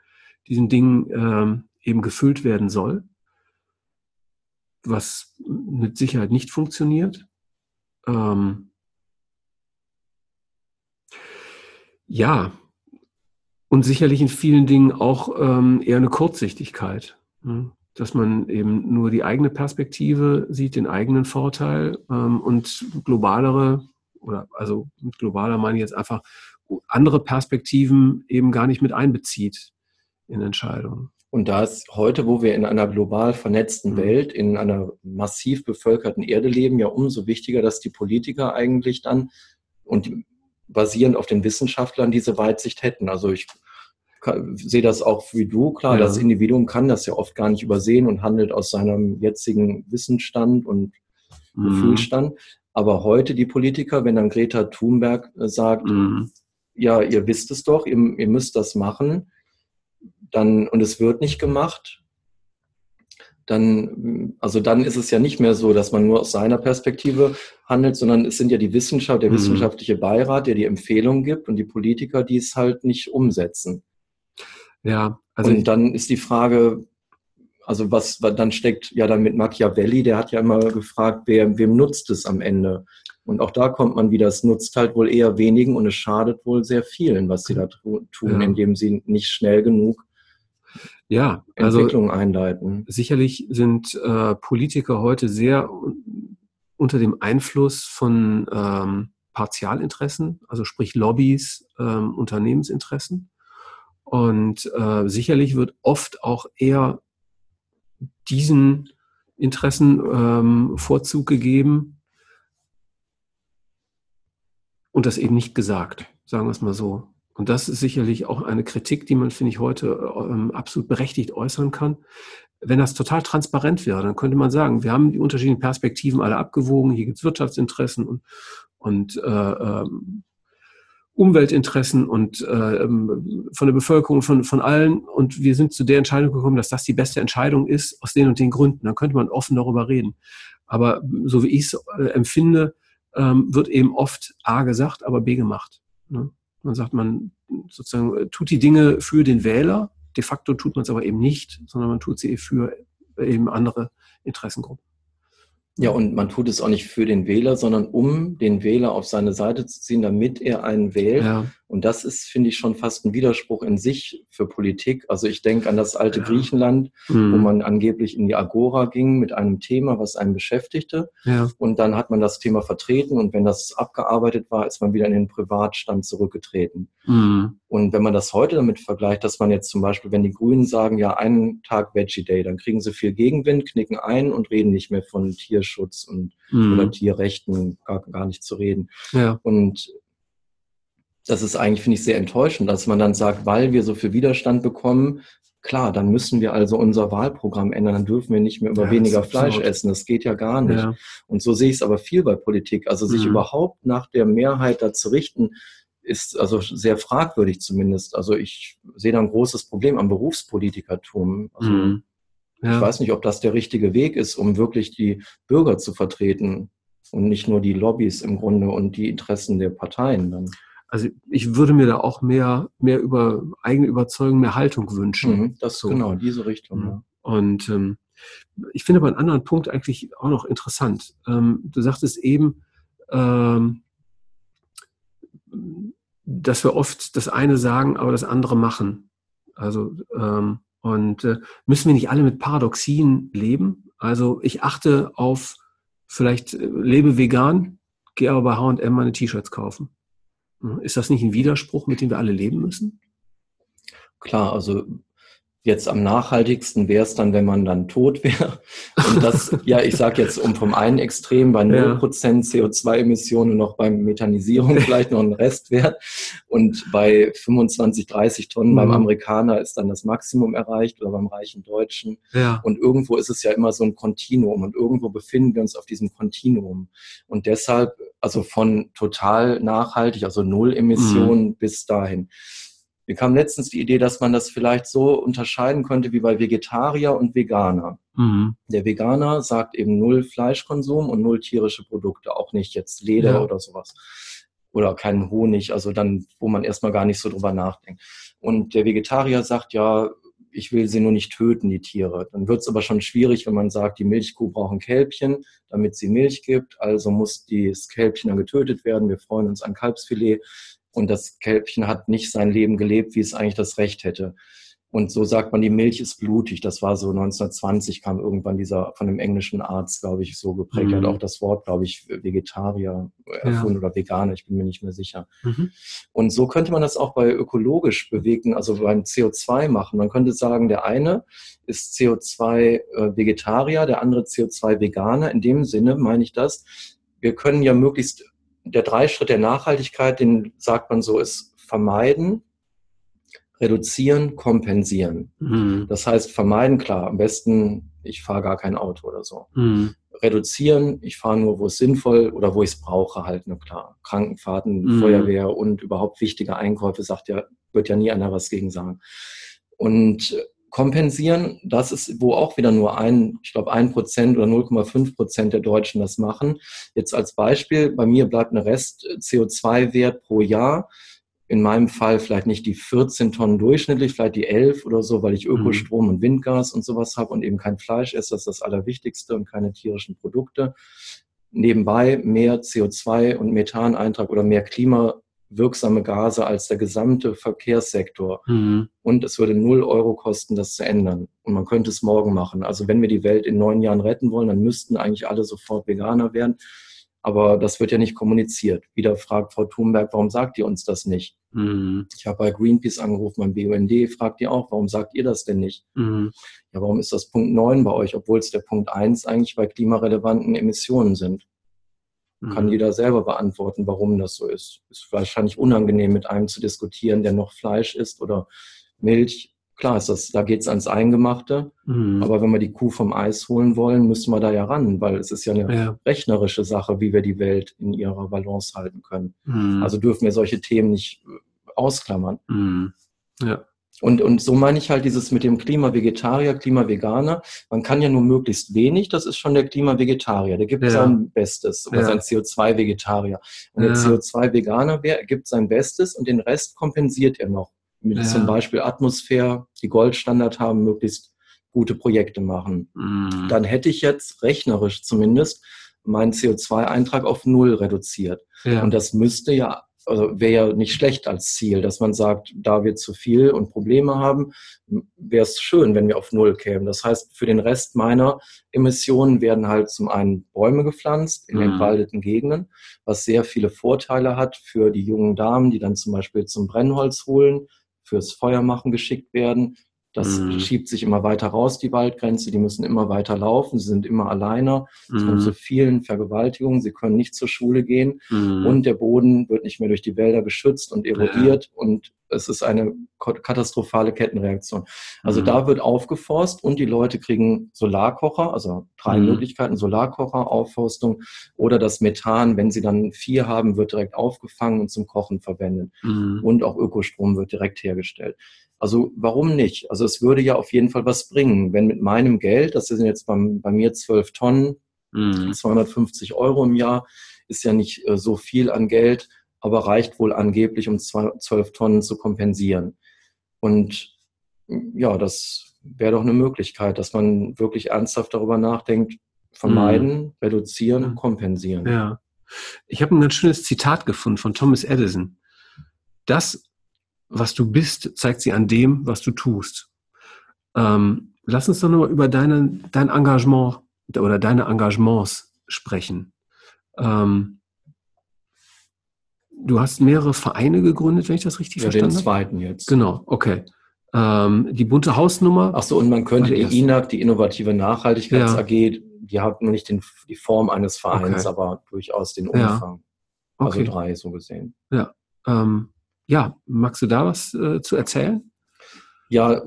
diesen Dingen ähm, eben gefüllt werden soll was mit Sicherheit nicht funktioniert. Ähm ja, und sicherlich in vielen Dingen auch ähm, eher eine Kurzsichtigkeit, ne? dass man eben nur die eigene Perspektive sieht, den eigenen Vorteil ähm, und globalere, oder also mit globaler meine ich jetzt einfach andere Perspektiven eben gar nicht mit einbezieht in Entscheidungen. Und da ist heute, wo wir in einer global vernetzten mhm. Welt, in einer massiv bevölkerten Erde leben, ja umso wichtiger, dass die Politiker eigentlich dann und basierend auf den Wissenschaftlern diese Weitsicht hätten. Also ich sehe das auch wie du, klar, ja. das Individuum kann das ja oft gar nicht übersehen und handelt aus seinem jetzigen Wissensstand und mhm. Gefühlsstand. Aber heute die Politiker, wenn dann Greta Thunberg äh, sagt, mhm. ja, ihr wisst es doch, ihr, ihr müsst das machen, dann, und es wird nicht gemacht, dann, also dann ist es ja nicht mehr so, dass man nur aus seiner Perspektive handelt, sondern es sind ja die Wissenschaft, der mhm. wissenschaftliche Beirat, der die Empfehlungen gibt und die Politiker, die es halt nicht umsetzen. Ja, also. Und dann ist die Frage, also was dann steckt ja dann mit Machiavelli, der hat ja immer gefragt, wer, wem nutzt es am Ende? Und auch da kommt man wieder, es nutzt halt wohl eher wenigen und es schadet wohl sehr vielen, was sie da tun, ja. indem sie nicht schnell genug ja, also Entwicklung einleiten. Sicherlich sind äh, Politiker heute sehr unter dem Einfluss von ähm, Partialinteressen, also sprich Lobbys, ähm, Unternehmensinteressen. Und äh, sicherlich wird oft auch eher diesen Interessen ähm, Vorzug gegeben und das eben nicht gesagt, sagen wir es mal so. Und das ist sicherlich auch eine Kritik, die man, finde ich, heute ähm, absolut berechtigt äußern kann. Wenn das total transparent wäre, dann könnte man sagen, wir haben die unterschiedlichen Perspektiven alle abgewogen, hier gibt es Wirtschaftsinteressen und, und äh, ähm, Umweltinteressen und äh, ähm, von der Bevölkerung, von, von allen. Und wir sind zu der Entscheidung gekommen, dass das die beste Entscheidung ist, aus den und den Gründen. Dann könnte man offen darüber reden. Aber so wie ich es äh, empfinde, ähm, wird eben oft A gesagt, aber B gemacht. Ne? Man sagt, man sozusagen äh, tut die Dinge für den Wähler. De facto tut man es aber eben nicht, sondern man tut sie für eben andere Interessengruppen. Ja, und man tut es auch nicht für den Wähler, sondern um den Wähler auf seine Seite zu ziehen, damit er einen wählt. Ja. Und das ist, finde ich, schon fast ein Widerspruch in sich für Politik. Also ich denke an das alte ja. Griechenland, mhm. wo man angeblich in die Agora ging mit einem Thema, was einen beschäftigte. Ja. Und dann hat man das Thema vertreten und wenn das abgearbeitet war, ist man wieder in den Privatstand zurückgetreten. Mhm. Und wenn man das heute damit vergleicht, dass man jetzt zum Beispiel, wenn die Grünen sagen, ja, einen Tag Veggie Day, dann kriegen sie viel Gegenwind, knicken ein und reden nicht mehr von Tierschutz und mhm. oder Tierrechten, gar, gar nicht zu reden. Ja. Und das ist eigentlich, finde ich, sehr enttäuschend, dass man dann sagt, weil wir so viel Widerstand bekommen, klar, dann müssen wir also unser Wahlprogramm ändern, dann dürfen wir nicht mehr über ja, weniger Fleisch essen. Das geht ja gar nicht. Ja. Und so sehe ich es aber viel bei Politik. Also sich mhm. überhaupt nach der Mehrheit da zu richten, ist also sehr fragwürdig zumindest. Also ich sehe da ein großes Problem am Berufspolitikertum. Also mhm. ja. Ich weiß nicht, ob das der richtige Weg ist, um wirklich die Bürger zu vertreten und nicht nur die Lobbys im Grunde und die Interessen der Parteien dann. Also ich würde mir da auch mehr, mehr über eigene Überzeugung, mehr Haltung wünschen. Mhm, das so. genau, diese Richtung. Ja. Und ähm, ich finde aber einen anderen Punkt eigentlich auch noch interessant. Ähm, du sagtest eben, ähm, dass wir oft das eine sagen, aber das andere machen. Also ähm, und äh, müssen wir nicht alle mit Paradoxien leben? Also ich achte auf vielleicht äh, lebe vegan, gehe aber bei H&M meine T-Shirts kaufen. Ist das nicht ein Widerspruch, mit dem wir alle leben müssen? Klar, also jetzt am nachhaltigsten wäre es dann, wenn man dann tot *laughs* wäre. Und das, ja, ich sage jetzt, um vom einen Extrem bei 0% ja. CO2-Emissionen noch beim Methanisierung vielleicht noch ein Restwert. Und bei 25, 30 Tonnen mhm. beim Amerikaner ist dann das Maximum erreicht oder beim reichen Deutschen. Ja. Und irgendwo ist es ja immer so ein Kontinuum und irgendwo befinden wir uns auf diesem Kontinuum. Und deshalb, also von total nachhaltig, also Null Emissionen mhm. bis dahin. Mir kam letztens die Idee, dass man das vielleicht so unterscheiden könnte wie bei Vegetarier und Veganer. Mhm. Der Veganer sagt eben null Fleischkonsum und null tierische Produkte, auch nicht jetzt Leder ja. oder sowas. Oder keinen Honig, also dann, wo man erstmal gar nicht so drüber nachdenkt. Und der Vegetarier sagt ja, ich will sie nur nicht töten, die Tiere. Dann wird es aber schon schwierig, wenn man sagt, die Milchkuh braucht ein Kälbchen, damit sie Milch gibt. Also muss das Kälbchen dann getötet werden. Wir freuen uns an Kalbsfilet und das Kälbchen hat nicht sein Leben gelebt, wie es eigentlich das Recht hätte. Und so sagt man, die Milch ist blutig. Das war so 1920, kam irgendwann dieser von dem englischen Arzt, glaube ich, so geprägt. Mhm. hat auch das Wort, glaube ich, Vegetarier erfunden ja. oder Veganer, ich bin mir nicht mehr sicher. Mhm. Und so könnte man das auch bei ökologisch bewegen, also beim CO2 machen. Man könnte sagen, der eine ist CO2-Vegetarier, äh, der andere CO2-Veganer. In dem Sinne meine ich das. Wir können ja möglichst der Dreischritt der Nachhaltigkeit, den sagt man so, ist vermeiden, reduzieren, kompensieren. Mhm. Das heißt, vermeiden, klar, am besten, ich fahre gar kein Auto oder so. Mhm. Reduzieren, ich fahre nur, wo es sinnvoll oder wo ich es brauche, halt, ne, klar. Krankenfahrten, mhm. Feuerwehr und überhaupt wichtige Einkäufe, sagt ja, wird ja nie einer was gegen sagen. Und kompensieren. Das ist, wo auch wieder nur ein, ich glaube, ein Prozent oder 0,5 Prozent der Deutschen das machen. Jetzt als Beispiel, bei mir bleibt ein Rest CO2-Wert pro Jahr. In meinem Fall vielleicht nicht die 14 Tonnen durchschnittlich, vielleicht die 11 oder so, weil ich mhm. Ökostrom und Windgas und sowas habe und eben kein Fleisch esse. Das ist das Allerwichtigste und keine tierischen Produkte. Nebenbei mehr CO2 und Methaneintrag oder mehr Klima wirksame Gase als der gesamte Verkehrssektor. Mhm. Und es würde null Euro kosten, das zu ändern. Und man könnte es morgen machen. Also wenn wir die Welt in neun Jahren retten wollen, dann müssten eigentlich alle sofort Veganer werden. Aber das wird ja nicht kommuniziert. Wieder fragt Frau Thunberg, warum sagt ihr uns das nicht? Mhm. Ich habe bei Greenpeace angerufen, beim BUND, fragt ihr auch, warum sagt ihr das denn nicht? Mhm. Ja, warum ist das Punkt 9 bei euch, obwohl es der Punkt 1 eigentlich bei klimarelevanten Emissionen sind? Kann mhm. jeder selber beantworten, warum das so ist. Ist wahrscheinlich unangenehm, mit einem zu diskutieren, der noch Fleisch isst oder Milch. Klar ist das, da geht's ans Eingemachte. Mhm. Aber wenn wir die Kuh vom Eis holen wollen, müssen wir da ja ran, weil es ist ja eine ja. rechnerische Sache, wie wir die Welt in ihrer Balance halten können. Mhm. Also dürfen wir solche Themen nicht äh, ausklammern. Mhm. Ja. Und, und so meine ich halt dieses mit dem Klima-Vegetarier, Klima-Veganer. Man kann ja nur möglichst wenig, das ist schon der Klima-Vegetarier. Der gibt ja. sein Bestes oder ja. sein CO2-Vegetarier. Und ja. der CO2-Veganer gibt sein Bestes und den Rest kompensiert er noch. Mit zum Beispiel Atmosphäre, die Goldstandard haben, möglichst gute Projekte machen. Mhm. Dann hätte ich jetzt rechnerisch zumindest meinen CO2-Eintrag auf Null reduziert. Und das müsste ja also wäre ja nicht schlecht als Ziel, dass man sagt, da wir zu viel und Probleme haben, wäre es schön, wenn wir auf Null kämen. Das heißt, für den Rest meiner Emissionen werden halt zum einen Bäume gepflanzt in mhm. entwaldeten Gegenden, was sehr viele Vorteile hat für die jungen Damen, die dann zum Beispiel zum Brennholz holen, fürs Feuermachen geschickt werden. Das mhm. schiebt sich immer weiter raus, die Waldgrenze. Die müssen immer weiter laufen. Sie sind immer alleine. Es mhm. kommt zu vielen Vergewaltigungen. Sie können nicht zur Schule gehen. Mhm. Und der Boden wird nicht mehr durch die Wälder geschützt und erodiert. Ja. Und es ist eine katastrophale Kettenreaktion. Also mhm. da wird aufgeforst und die Leute kriegen Solarkocher, also drei mhm. Möglichkeiten, Solarkocher, Aufforstung oder das Methan, wenn sie dann vier haben, wird direkt aufgefangen und zum Kochen verwendet. Mhm. Und auch Ökostrom wird direkt hergestellt. Also warum nicht? Also es würde ja auf jeden Fall was bringen, wenn mit meinem Geld, das sind jetzt beim, bei mir zwölf Tonnen, mhm. 250 Euro im Jahr, ist ja nicht äh, so viel an Geld, aber reicht wohl angeblich, um zwölf Tonnen zu kompensieren. Und ja, das wäre doch eine Möglichkeit, dass man wirklich ernsthaft darüber nachdenkt, vermeiden, mhm. reduzieren, kompensieren. Ja. Ich habe ein ganz schönes Zitat gefunden von Thomas Edison. Das was du bist, zeigt sie an dem, was du tust. Ähm, lass uns doch nochmal über deine, dein Engagement oder deine Engagements sprechen. Ähm, du hast mehrere Vereine gegründet, wenn ich das richtig ja, verstanden habe. den zweiten jetzt. Genau, okay. Ähm, die bunte Hausnummer. Ach so, und man könnte die INAG, die Innovative Nachhaltigkeits ja. AG, die hat nur nicht den, die Form eines Vereins, okay. aber durchaus den Umfang. Ja. Also okay. Also drei so gesehen. Ja. Ähm, ja, magst du da was äh, zu erzählen? Ja,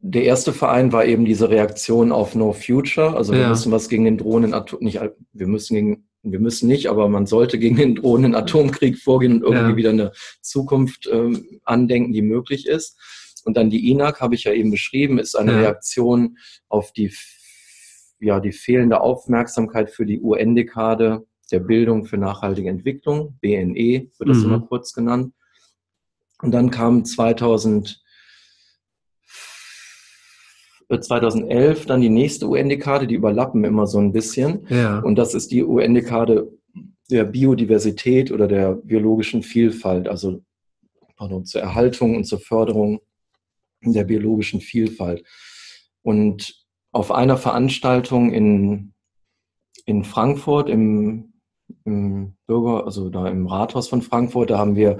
der erste Verein war eben diese Reaktion auf No Future. Also wir ja. müssen was gegen den drohenden Atom, nicht, wir müssen gegen, wir müssen nicht, aber man sollte gegen den drohenden Atomkrieg vorgehen und irgendwie ja. wieder eine Zukunft äh, andenken, die möglich ist. Und dann die INAC, habe ich ja eben beschrieben, ist eine ja. Reaktion auf die, ja, die fehlende Aufmerksamkeit für die UN-Dekade der Bildung für nachhaltige Entwicklung, BNE wird das mhm. immer kurz genannt. Und dann kam 2000, 2011 dann die nächste UN-Dekade, die überlappen immer so ein bisschen. Ja. Und das ist die UN-Dekade der Biodiversität oder der biologischen Vielfalt, also pardon, zur Erhaltung und zur Förderung der biologischen Vielfalt. Und auf einer Veranstaltung in, in Frankfurt im, im Bürger, also da im Rathaus von Frankfurt, da haben wir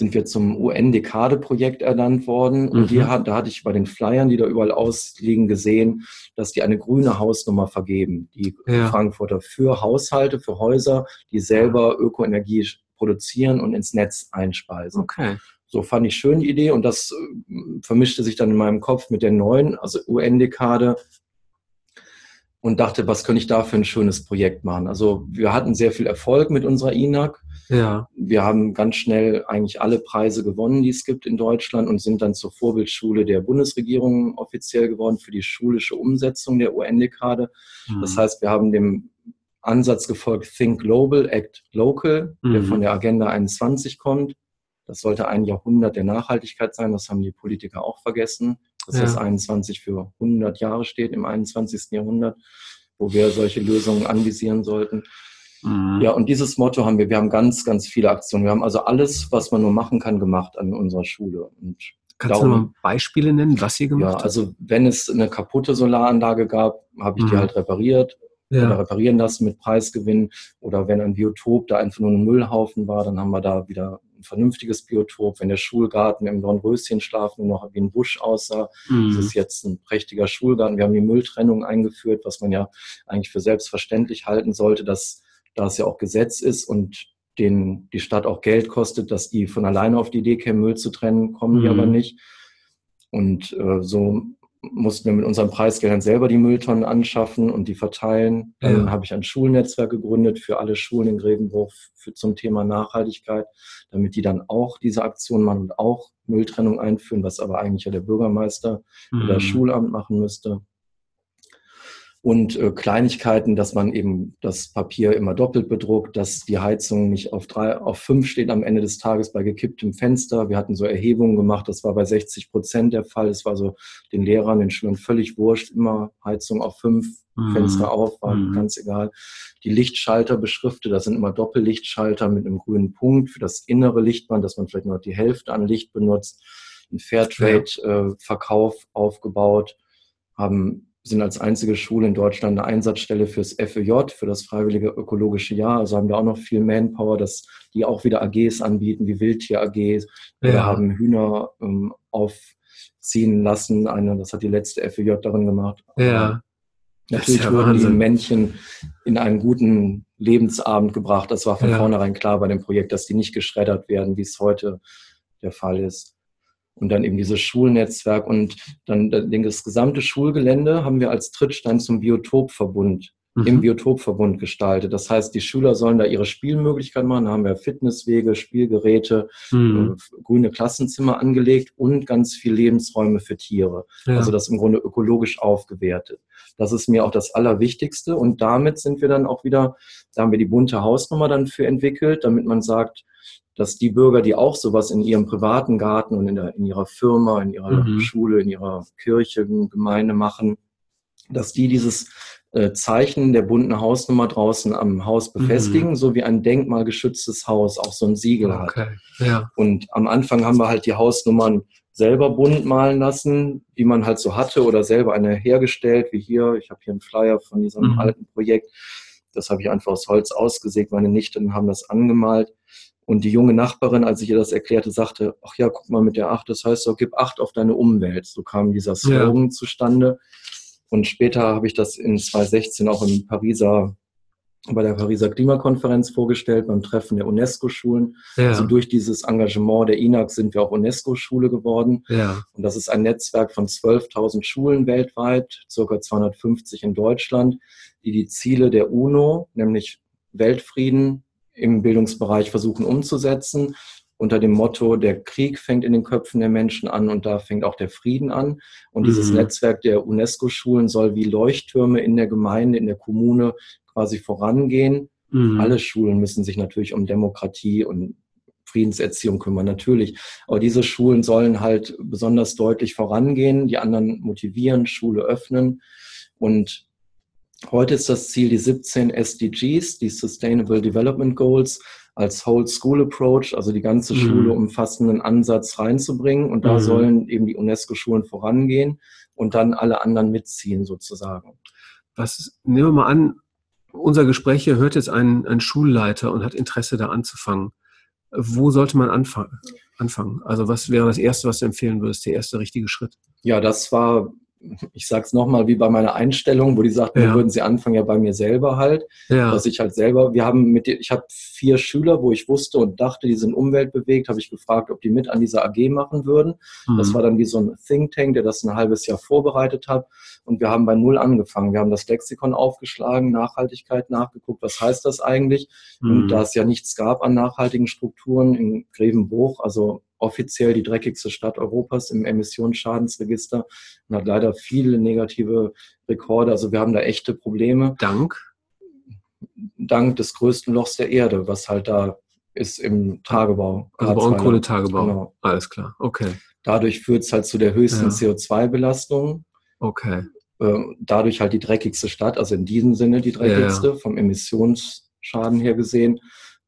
sind wir zum UN-Dekade-Projekt ernannt worden. Und mhm. die hat, da hatte ich bei den Flyern, die da überall ausliegen, gesehen, dass die eine grüne Hausnummer vergeben, die ja. Frankfurter für Haushalte, für Häuser, die selber Ökoenergie produzieren und ins Netz einspeisen. Okay. So fand ich schön die Idee und das äh, vermischte sich dann in meinem Kopf mit der neuen, also UN-Dekade und dachte, was könnte ich da für ein schönes Projekt machen? Also wir hatten sehr viel Erfolg mit unserer INAC ja. Wir haben ganz schnell eigentlich alle Preise gewonnen, die es gibt in Deutschland und sind dann zur Vorbildschule der Bundesregierung offiziell geworden für die schulische Umsetzung der UN-Dekade. Mhm. Das heißt, wir haben dem Ansatz gefolgt Think Global, Act Local, mhm. der von der Agenda 21 kommt. Das sollte ein Jahrhundert der Nachhaltigkeit sein. Das haben die Politiker auch vergessen. Dass ja. das 21 für 100 Jahre steht im 21. Jahrhundert, wo wir solche Lösungen anvisieren sollten. Mhm. Ja, und dieses Motto haben wir, wir haben ganz, ganz viele Aktionen. Wir haben also alles, was man nur machen kann, gemacht an unserer Schule. Und Kannst darum, du mal Beispiele nennen, was ihr gemacht habt? Ja, also wenn es eine kaputte Solaranlage gab, habe ich mhm. die halt repariert ja. oder reparieren lassen mit Preisgewinn. Oder wenn ein Biotop da einfach nur ein Müllhaufen war, dann haben wir da wieder ein vernünftiges Biotop. Wenn der Schulgarten im Dornröschenschlaf nur noch wie ein Busch aussah, mhm. das ist jetzt ein prächtiger Schulgarten. Wir haben die Mülltrennung eingeführt, was man ja eigentlich für selbstverständlich halten sollte, dass da es ja auch Gesetz ist und den, die Stadt auch Geld kostet, dass die von alleine auf die Idee kämen, Müll zu trennen, kommen mhm. die aber nicht. Und äh, so mussten wir mit unseren Preisgeldern selber die Mülltonnen anschaffen und die verteilen. Dann ja. habe ich ein Schulnetzwerk gegründet für alle Schulen in Grevenbruch für, zum Thema Nachhaltigkeit, damit die dann auch diese Aktion machen und auch Mülltrennung einführen, was aber eigentlich ja der Bürgermeister mhm. oder das Schulamt machen müsste. Und äh, Kleinigkeiten, dass man eben das Papier immer doppelt bedruckt, dass die Heizung nicht auf drei, auf fünf steht am Ende des Tages bei gekipptem Fenster. Wir hatten so Erhebungen gemacht, das war bei 60 Prozent der Fall. Es war so den Lehrern, den Schülern völlig wurscht, immer Heizung auf fünf, mhm. Fenster auf, war mhm. ganz egal. Die Lichtschalter beschriftet, das sind immer Doppellichtschalter mit einem grünen Punkt für das innere Lichtband, dass man vielleicht nur die Hälfte an Licht benutzt. Ein Fairtrade-Verkauf äh, aufgebaut, haben sind als einzige Schule in Deutschland eine Einsatzstelle fürs FEJ, für das Freiwillige Ökologische Jahr. Also haben wir auch noch viel Manpower, dass die auch wieder AGs anbieten, wie Wildtier AGs. Wir ja. haben Hühner ähm, aufziehen lassen. Eine, das hat die letzte FEJ darin gemacht. Ja. Natürlich ja wurden die Männchen in einen guten Lebensabend gebracht. Das war von ja. vornherein klar bei dem Projekt, dass die nicht geschreddert werden, wie es heute der Fall ist und dann eben dieses Schulnetzwerk und dann das gesamte Schulgelände haben wir als Trittstein zum Biotopverbund mhm. im Biotopverbund gestaltet. Das heißt, die Schüler sollen da ihre Spielmöglichkeiten machen. Da haben wir Fitnesswege, Spielgeräte, mhm. äh, grüne Klassenzimmer angelegt und ganz viel Lebensräume für Tiere. Ja. Also das im Grunde ökologisch aufgewertet. Das ist mir auch das Allerwichtigste. Und damit sind wir dann auch wieder, da haben wir die bunte Hausnummer dann für entwickelt, damit man sagt, dass die Bürger, die auch sowas in ihrem privaten Garten und in, der, in ihrer Firma, in ihrer mhm. Schule, in ihrer Kirche, Gemeinde machen, dass die dieses äh, Zeichen der bunten Hausnummer draußen am Haus mhm. befestigen, mhm. so wie ein denkmalgeschütztes Haus auch so ein Siegel okay. hat. Ja. Und am Anfang haben wir halt die Hausnummern selber bunt malen lassen, wie man halt so hatte oder selber eine hergestellt, wie hier. Ich habe hier einen Flyer von diesem mhm. alten Projekt. Das habe ich einfach aus Holz ausgesägt. Meine Nichten haben das angemalt. Und die junge Nachbarin, als ich ihr das erklärte, sagte, ach ja, guck mal mit der Acht, das heißt so, gib Acht auf deine Umwelt. So kam dieser Slogan ja. zustande. Und später habe ich das in 2016 auch im Pariser, bei der Pariser Klimakonferenz vorgestellt, beim Treffen der UNESCO-Schulen. Ja. Also durch dieses Engagement der INAC sind wir auch UNESCO-Schule geworden. Ja. Und das ist ein Netzwerk von 12.000 Schulen weltweit, circa 250 in Deutschland, die die Ziele der UNO, nämlich Weltfrieden, im Bildungsbereich versuchen umzusetzen, unter dem Motto, der Krieg fängt in den Köpfen der Menschen an und da fängt auch der Frieden an. Und mhm. dieses Netzwerk der UNESCO-Schulen soll wie Leuchttürme in der Gemeinde, in der Kommune quasi vorangehen. Mhm. Alle Schulen müssen sich natürlich um Demokratie und Friedenserziehung kümmern, natürlich. Aber diese Schulen sollen halt besonders deutlich vorangehen, die anderen motivieren, Schule öffnen. Und Heute ist das Ziel die 17 SDGs, die Sustainable Development Goals, als Whole School Approach, also die ganze mhm. Schule umfassenden Ansatz reinzubringen. Und da mhm. sollen eben die UNESCO-Schulen vorangehen und dann alle anderen mitziehen sozusagen. Was, nehmen wir mal an, unser Gespräch hier hört jetzt ein, ein Schulleiter und hat Interesse da anzufangen. Wo sollte man anfangen? anfangen? Also was wäre das Erste, was du empfehlen würdest, der erste richtige Schritt? Ja, das war ich sage es nochmal, wie bei meiner Einstellung, wo die sagten, ja. würden sie anfangen, ja bei mir selber halt, ja. dass ich halt selber, wir haben mit, ich habe vier Schüler, wo ich wusste und dachte, die sind umweltbewegt, habe ich gefragt, ob die mit an dieser AG machen würden. Mhm. Das war dann wie so ein Think Tank, der das ein halbes Jahr vorbereitet hat und wir haben bei Null angefangen. Wir haben das Lexikon aufgeschlagen, Nachhaltigkeit nachgeguckt, was heißt das eigentlich? Mhm. Und da es ja nichts gab an nachhaltigen Strukturen in Grevenbruch, also offiziell die dreckigste Stadt Europas im Emissionsschadensregister und hat leider viele negative Rekorde. Also wir haben da echte Probleme. Dank? Dank des größten Lochs der Erde, was halt da ist im Tagebau. Also Braunkohletagebau. Genau. Alles klar, okay. Dadurch führt es halt zu der höchsten ja. CO2-Belastung. Okay. Ähm, dadurch halt die dreckigste Stadt, also in diesem Sinne die dreckigste, ja, ja. vom Emissionsschaden her gesehen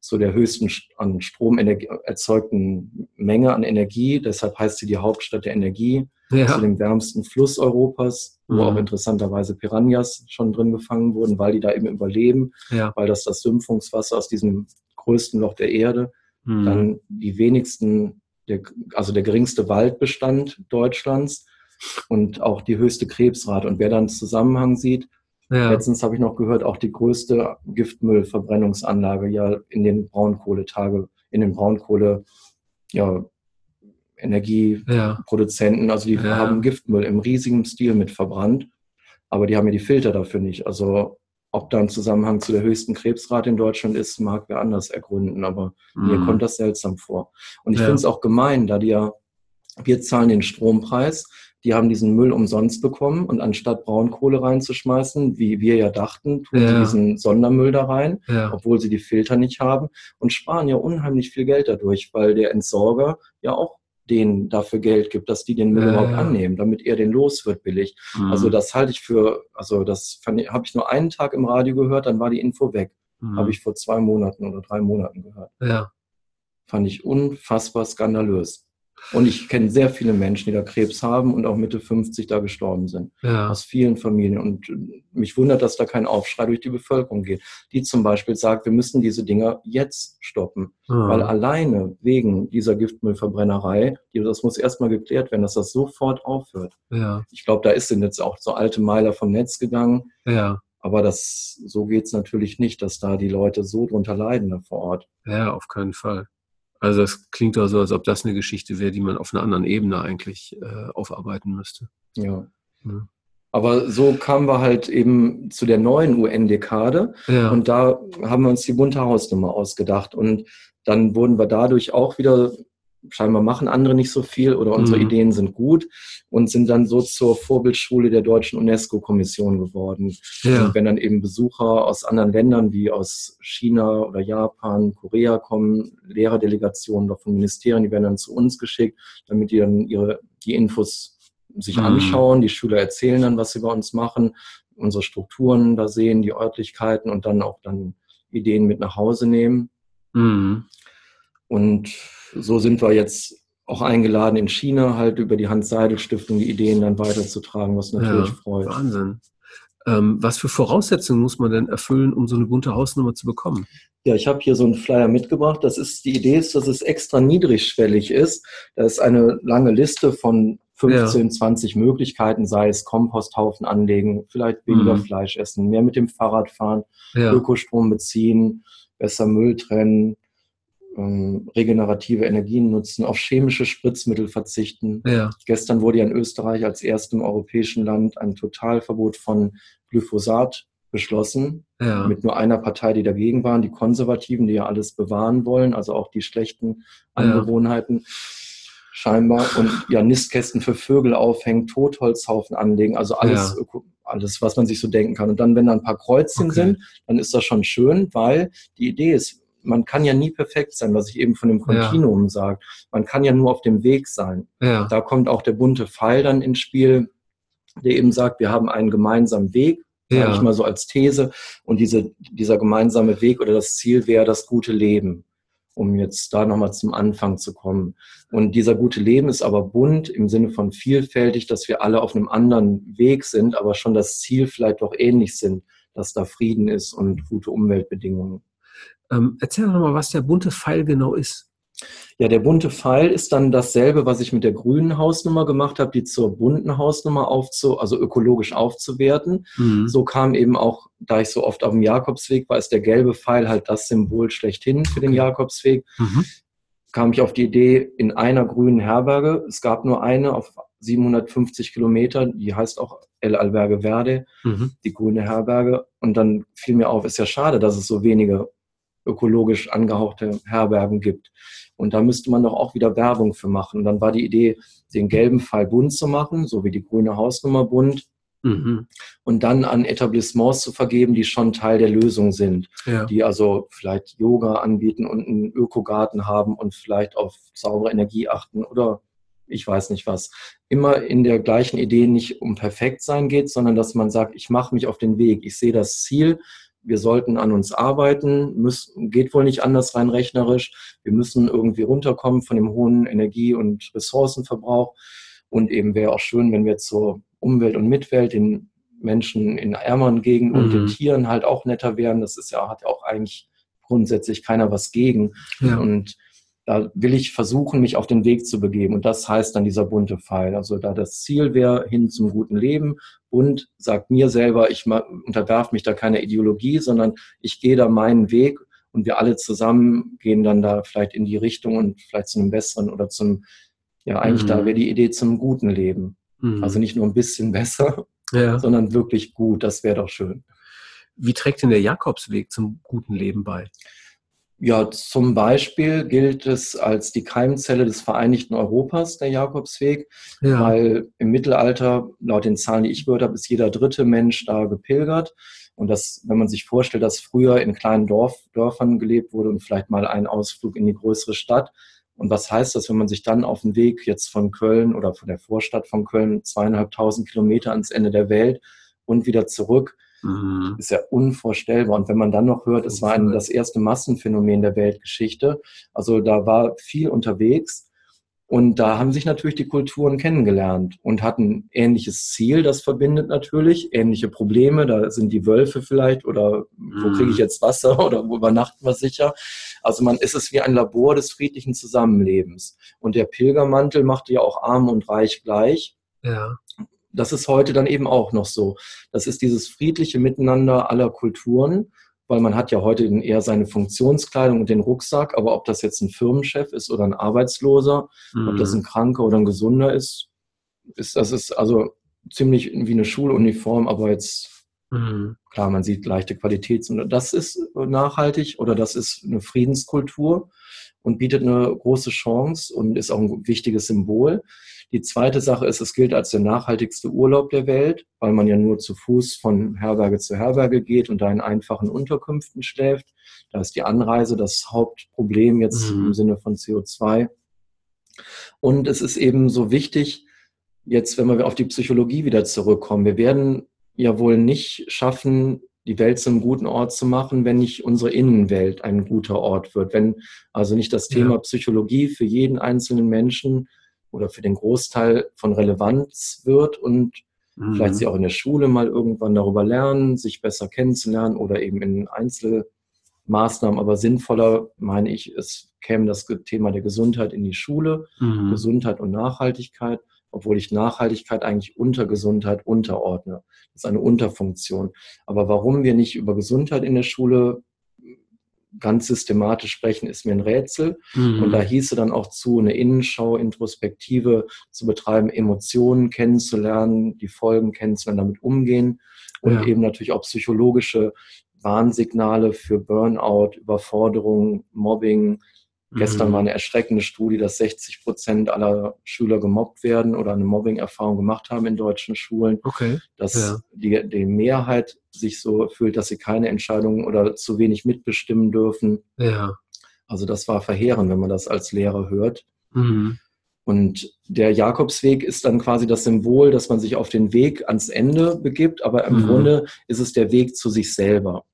zu der höchsten an Strom erzeugten Menge an Energie. Deshalb heißt sie die Hauptstadt der Energie. Ja. Zu dem wärmsten Fluss Europas, wo mhm. auch interessanterweise Piranhas schon drin gefangen wurden, weil die da eben überleben, ja. weil das das Sümpfungswasser aus diesem größten Loch der Erde, mhm. dann die wenigsten, der, also der geringste Waldbestand Deutschlands und auch die höchste Krebsrate. Und wer dann Zusammenhang sieht, ja. Letztens habe ich noch gehört, auch die größte Giftmüllverbrennungsanlage ja in den Braunkohletage, in den Braunkohle, ja, Energieproduzenten, also die ja. haben Giftmüll im riesigen Stil mit verbrannt, aber die haben ja die Filter dafür nicht. Also ob da ein Zusammenhang zu der höchsten Krebsrate in Deutschland ist, mag wer anders ergründen, aber mhm. mir kommt das seltsam vor. Und ich ja. finde es auch gemein, da die ja, wir zahlen den Strompreis, die haben diesen Müll umsonst bekommen und anstatt Braunkohle reinzuschmeißen, wie wir ja dachten, tun ja. sie diesen Sondermüll da rein, ja. obwohl sie die Filter nicht haben und sparen ja unheimlich viel Geld dadurch, weil der Entsorger ja auch denen dafür Geld gibt, dass die den Müll ja, überhaupt annehmen, damit er den los wird billig. Mhm. Also das halte ich für, also das habe ich nur einen Tag im Radio gehört, dann war die Info weg. Mhm. Habe ich vor zwei Monaten oder drei Monaten gehört. Ja. Fand ich unfassbar skandalös. Und ich kenne sehr viele Menschen, die da Krebs haben und auch Mitte 50 da gestorben sind. Ja. Aus vielen Familien. Und mich wundert, dass da kein Aufschrei durch die Bevölkerung geht. Die zum Beispiel sagt, wir müssen diese Dinger jetzt stoppen. Ja. Weil alleine wegen dieser Giftmüllverbrennerei, das muss erstmal geklärt werden, dass das sofort aufhört. Ja. Ich glaube, da ist sind jetzt auch so alte Meiler vom Netz gegangen. Ja. Aber das, so geht's natürlich nicht, dass da die Leute so drunter leiden da vor Ort. Ja, auf keinen Fall. Also das klingt doch so, als ob das eine Geschichte wäre, die man auf einer anderen Ebene eigentlich äh, aufarbeiten müsste. Ja. ja. Aber so kamen wir halt eben zu der neuen UN-Dekade ja. und da haben wir uns die bunte Hausnummer ausgedacht und dann wurden wir dadurch auch wieder scheinbar machen andere nicht so viel oder unsere mhm. Ideen sind gut und sind dann so zur Vorbildschule der deutschen UNESCO-Kommission geworden. Ja. Und wenn dann eben Besucher aus anderen Ländern wie aus China oder Japan, Korea kommen, Lehrerdelegationen oder von Ministerien, die werden dann zu uns geschickt, damit die dann ihre, die Infos sich mhm. anschauen. Die Schüler erzählen dann, was sie bei uns machen, unsere Strukturen da sehen, die Örtlichkeiten und dann auch dann Ideen mit nach Hause nehmen. Mhm. Und so sind wir jetzt auch eingeladen in China halt über die Hans-Seidel-Stiftung die Ideen dann weiterzutragen, was natürlich ja, freut. Wahnsinn. Ähm, was für Voraussetzungen muss man denn erfüllen, um so eine bunte Hausnummer zu bekommen? Ja, ich habe hier so einen Flyer mitgebracht. Das ist die Idee ist, dass es extra niedrigschwellig ist. Da ist eine lange Liste von 15, ja. 20 Möglichkeiten, sei es Komposthaufen anlegen, vielleicht weniger mhm. Fleisch essen, mehr mit dem Fahrrad fahren, ja. Ökostrom beziehen, besser Müll trennen, ähm, regenerative Energien nutzen, auf chemische Spritzmittel verzichten. Ja. Gestern wurde ja in Österreich als erstem europäischen Land ein Totalverbot von Glyphosat beschlossen, ja. mit nur einer Partei, die dagegen waren, die Konservativen, die ja alles bewahren wollen, also auch die schlechten Angewohnheiten. Ja. Scheinbar und ja, Nistkästen für Vögel aufhängen, Totholzhaufen anlegen, also alles, ja. alles, was man sich so denken kann. Und dann, wenn da ein paar Kreuzchen okay. sind, dann ist das schon schön, weil die Idee ist, man kann ja nie perfekt sein, was ich eben von dem Kontinuum ja. sage. Man kann ja nur auf dem Weg sein. Ja. Da kommt auch der bunte Pfeil dann ins Spiel, der eben sagt, wir haben einen gemeinsamen Weg, sage ja. ich mal so als These. Und diese, dieser gemeinsame Weg oder das Ziel wäre das gute Leben, um jetzt da nochmal zum Anfang zu kommen. Und dieser gute Leben ist aber bunt im Sinne von vielfältig, dass wir alle auf einem anderen Weg sind, aber schon das Ziel vielleicht doch ähnlich sind, dass da Frieden ist und gute Umweltbedingungen. Ähm, erzähl doch mal, was der bunte Pfeil genau ist. Ja, der bunte Pfeil ist dann dasselbe, was ich mit der grünen Hausnummer gemacht habe, die zur bunten Hausnummer aufzu, also ökologisch aufzuwerten. Mhm. So kam eben auch, da ich so oft auf dem Jakobsweg war, ist der gelbe Pfeil halt das Symbol schlechthin für den Jakobsweg. Mhm. Kam ich auf die Idee in einer grünen Herberge. Es gab nur eine auf 750 Kilometer, die heißt auch El Alberge Verde, mhm. die grüne Herberge. Und dann fiel mir auf, ist ja schade, dass es so wenige ökologisch angehauchte Herbergen gibt. Und da müsste man doch auch wieder Werbung für machen. Und dann war die Idee, den gelben Fall bunt zu machen, so wie die grüne Hausnummer bunt. Mhm. Und dann an Etablissements zu vergeben, die schon Teil der Lösung sind, ja. die also vielleicht Yoga anbieten und einen Ökogarten haben und vielleicht auf saubere Energie achten oder ich weiß nicht was. Immer in der gleichen Idee nicht um perfekt sein geht, sondern dass man sagt, ich mache mich auf den Weg, ich sehe das Ziel, wir sollten an uns arbeiten, müssen, geht wohl nicht anders rein rechnerisch. Wir müssen irgendwie runterkommen von dem hohen Energie- und Ressourcenverbrauch. Und eben wäre auch schön, wenn wir zur Umwelt und Mitwelt, den Menschen in ärmeren Gegenden mhm. und den mhm. Tieren halt auch netter wären. Das ist ja, hat ja auch eigentlich grundsätzlich keiner was gegen. Ja. Und da will ich versuchen, mich auf den Weg zu begeben. Und das heißt dann dieser bunte Pfeil. Also da das Ziel wäre hin zum guten Leben und sagt mir selber, ich unterwerf mich da keiner Ideologie, sondern ich gehe da meinen Weg und wir alle zusammen gehen dann da vielleicht in die Richtung und vielleicht zu einem besseren oder zum, ja, eigentlich mhm. da wäre die Idee zum guten Leben. Mhm. Also nicht nur ein bisschen besser, ja. sondern wirklich gut. Das wäre doch schön. Wie trägt denn der Jakobsweg zum guten Leben bei? Ja, zum Beispiel gilt es als die Keimzelle des Vereinigten Europas, der Jakobsweg, ja. weil im Mittelalter, laut den Zahlen, die ich gehört habe, ist jeder dritte Mensch da gepilgert. Und das, wenn man sich vorstellt, dass früher in kleinen Dorf, Dörfern gelebt wurde und vielleicht mal ein Ausflug in die größere Stadt. Und was heißt das, wenn man sich dann auf den Weg jetzt von Köln oder von der Vorstadt von Köln zweieinhalbtausend Kilometer ans Ende der Welt und wieder zurück Mhm. Ist ja unvorstellbar. Und wenn man dann noch hört, es war ein, das erste Massenphänomen der Weltgeschichte, also da war viel unterwegs. Und da haben sich natürlich die Kulturen kennengelernt und hatten ein ähnliches Ziel, das verbindet natürlich, ähnliche Probleme. Da sind die Wölfe vielleicht oder wo kriege ich mhm. jetzt Wasser oder wo übernachten wir sicher. Also man ist es wie ein Labor des friedlichen Zusammenlebens. Und der Pilgermantel machte ja auch arm und reich gleich. Ja das ist heute dann eben auch noch so. Das ist dieses friedliche Miteinander aller Kulturen, weil man hat ja heute eher seine Funktionskleidung und den Rucksack, aber ob das jetzt ein Firmenchef ist oder ein Arbeitsloser, mhm. ob das mhm. ein Kranker oder ein Gesunder ist, ist das ist also ziemlich wie eine Schuluniform, aber jetzt mhm. klar, man sieht leichte Qualität. Das ist nachhaltig oder das ist eine Friedenskultur und bietet eine große Chance und ist auch ein wichtiges Symbol. Die zweite Sache ist, es gilt als der nachhaltigste Urlaub der Welt, weil man ja nur zu Fuß von Herberge zu Herberge geht und da in einfachen Unterkünften schläft. Da ist die Anreise das Hauptproblem jetzt mhm. im Sinne von CO2. Und es ist eben so wichtig, jetzt, wenn wir auf die Psychologie wieder zurückkommen, wir werden ja wohl nicht schaffen, die Welt zum guten Ort zu machen, wenn nicht unsere Innenwelt ein guter Ort wird. Wenn also nicht das Thema ja. Psychologie für jeden einzelnen Menschen oder für den Großteil von Relevanz wird und mhm. vielleicht sie auch in der Schule mal irgendwann darüber lernen, sich besser kennenzulernen oder eben in Einzelmaßnahmen. Aber sinnvoller meine ich, es käme das Thema der Gesundheit in die Schule, mhm. Gesundheit und Nachhaltigkeit, obwohl ich Nachhaltigkeit eigentlich unter Gesundheit unterordne. Das ist eine Unterfunktion. Aber warum wir nicht über Gesundheit in der Schule ganz systematisch sprechen, ist mir ein Rätsel. Mhm. Und da hieße dann auch zu, eine Innenschau, Introspektive zu betreiben, Emotionen kennenzulernen, die Folgen kennenzulernen, damit umgehen und ja. eben natürlich auch psychologische Warnsignale für Burnout, Überforderung, Mobbing, Gestern mhm. war eine erschreckende Studie, dass 60 Prozent aller Schüler gemobbt werden oder eine Mobbing-Erfahrung gemacht haben in deutschen Schulen. Okay. Dass ja. die, die Mehrheit sich so fühlt, dass sie keine Entscheidungen oder zu wenig mitbestimmen dürfen. Ja. Also das war verheerend, wenn man das als Lehrer hört. Mhm. Und der Jakobsweg ist dann quasi das Symbol, dass man sich auf den Weg ans Ende begibt, aber im mhm. Grunde ist es der Weg zu sich selber.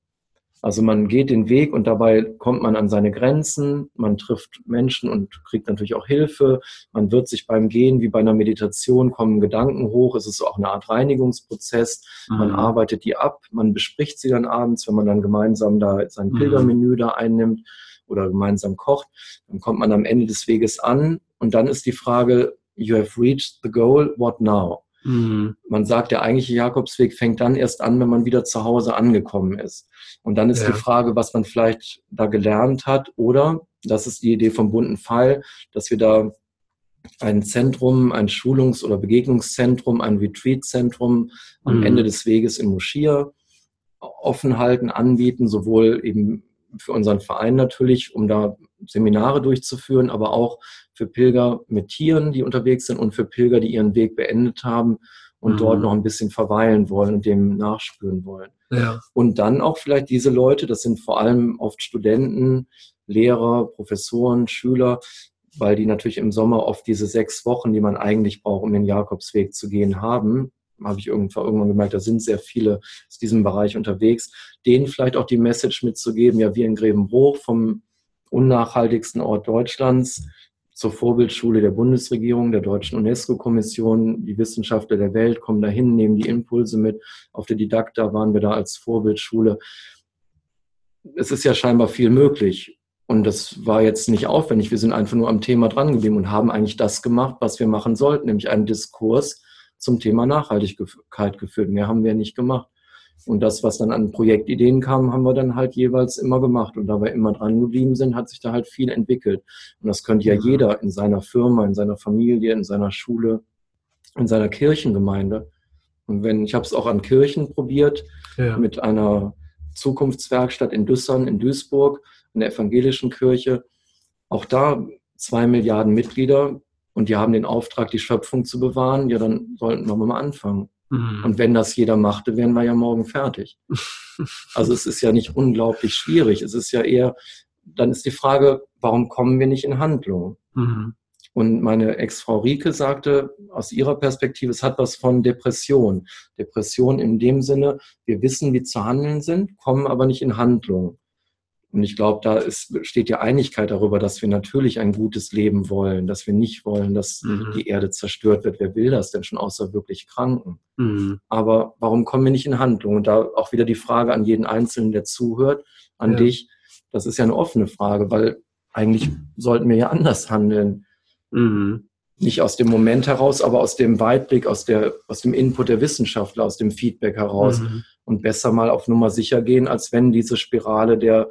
Also man geht den Weg und dabei kommt man an seine Grenzen, man trifft Menschen und kriegt natürlich auch Hilfe. Man wird sich beim Gehen wie bei einer Meditation kommen Gedanken hoch. Es ist auch eine Art Reinigungsprozess. Mhm. Man arbeitet die ab, man bespricht sie dann abends, wenn man dann gemeinsam da sein mhm. Pilgermenü da einnimmt oder gemeinsam kocht. Dann kommt man am Ende des Weges an und dann ist die Frage, you have reached the goal, what now? Mhm. Man sagt, der eigentliche Jakobsweg fängt dann erst an, wenn man wieder zu Hause angekommen ist. Und dann ist ja. die Frage, was man vielleicht da gelernt hat oder, das ist die Idee vom bunten Pfeil, dass wir da ein Zentrum, ein Schulungs- oder Begegnungszentrum, ein Retreat-Zentrum am mhm. Ende des Weges in Moschia offen halten, anbieten, sowohl eben für unseren Verein natürlich, um da Seminare durchzuführen, aber auch für Pilger mit Tieren, die unterwegs sind und für Pilger, die ihren Weg beendet haben und mhm. dort noch ein bisschen verweilen wollen und dem nachspüren wollen. Ja. Und dann auch vielleicht diese Leute, das sind vor allem oft Studenten, Lehrer, Professoren, Schüler, weil die natürlich im Sommer oft diese sechs Wochen, die man eigentlich braucht, um den Jakobsweg zu gehen, haben. Habe ich irgendwann, irgendwann gemerkt, da sind sehr viele aus diesem Bereich unterwegs. Denen vielleicht auch die Message mitzugeben, ja, wir in Grevenbruch vom unnachhaltigsten Ort Deutschlands zur Vorbildschule der Bundesregierung, der Deutschen UNESCO-Kommission. Die Wissenschaftler der Welt kommen dahin, nehmen die Impulse mit. Auf der Didakta waren wir da als Vorbildschule. Es ist ja scheinbar viel möglich. Und das war jetzt nicht aufwendig. Wir sind einfach nur am Thema dran geblieben und haben eigentlich das gemacht, was wir machen sollten, nämlich einen Diskurs zum Thema Nachhaltigkeit geführt. Mehr haben wir nicht gemacht. Und das, was dann an Projektideen kam, haben wir dann halt jeweils immer gemacht. Und da wir immer dran geblieben sind, hat sich da halt viel entwickelt. Und das könnte ja jeder in seiner Firma, in seiner Familie, in seiner Schule, in seiner Kirchengemeinde. Und wenn, ich habe es auch an Kirchen probiert, ja. mit einer Zukunftswerkstatt in Düssern, in Duisburg, in der evangelischen Kirche. Auch da zwei Milliarden Mitglieder und die haben den Auftrag, die Schöpfung zu bewahren. Ja, dann sollten wir mal anfangen. Mhm. Und wenn das jeder machte, wären wir ja morgen fertig. *laughs* also es ist ja nicht unglaublich schwierig. Es ist ja eher, dann ist die Frage, warum kommen wir nicht in Handlung? Mhm. Und meine Ex-Frau Rieke sagte aus ihrer Perspektive, es hat was von Depression. Depression in dem Sinne, wir wissen, wie zu handeln sind, kommen aber nicht in Handlung. Und ich glaube, da ist, steht ja Einigkeit darüber, dass wir natürlich ein gutes Leben wollen, dass wir nicht wollen, dass mhm. die Erde zerstört wird. Wer will das denn schon außer wirklich Kranken? Mhm. Aber warum kommen wir nicht in Handlung? Und da auch wieder die Frage an jeden Einzelnen, der zuhört, an ja. dich. Das ist ja eine offene Frage, weil eigentlich sollten wir ja anders handeln. Mhm. Nicht aus dem Moment heraus, aber aus dem Weitblick, aus, der, aus dem Input der Wissenschaftler, aus dem Feedback heraus. Mhm. Und besser mal auf Nummer sicher gehen, als wenn diese Spirale der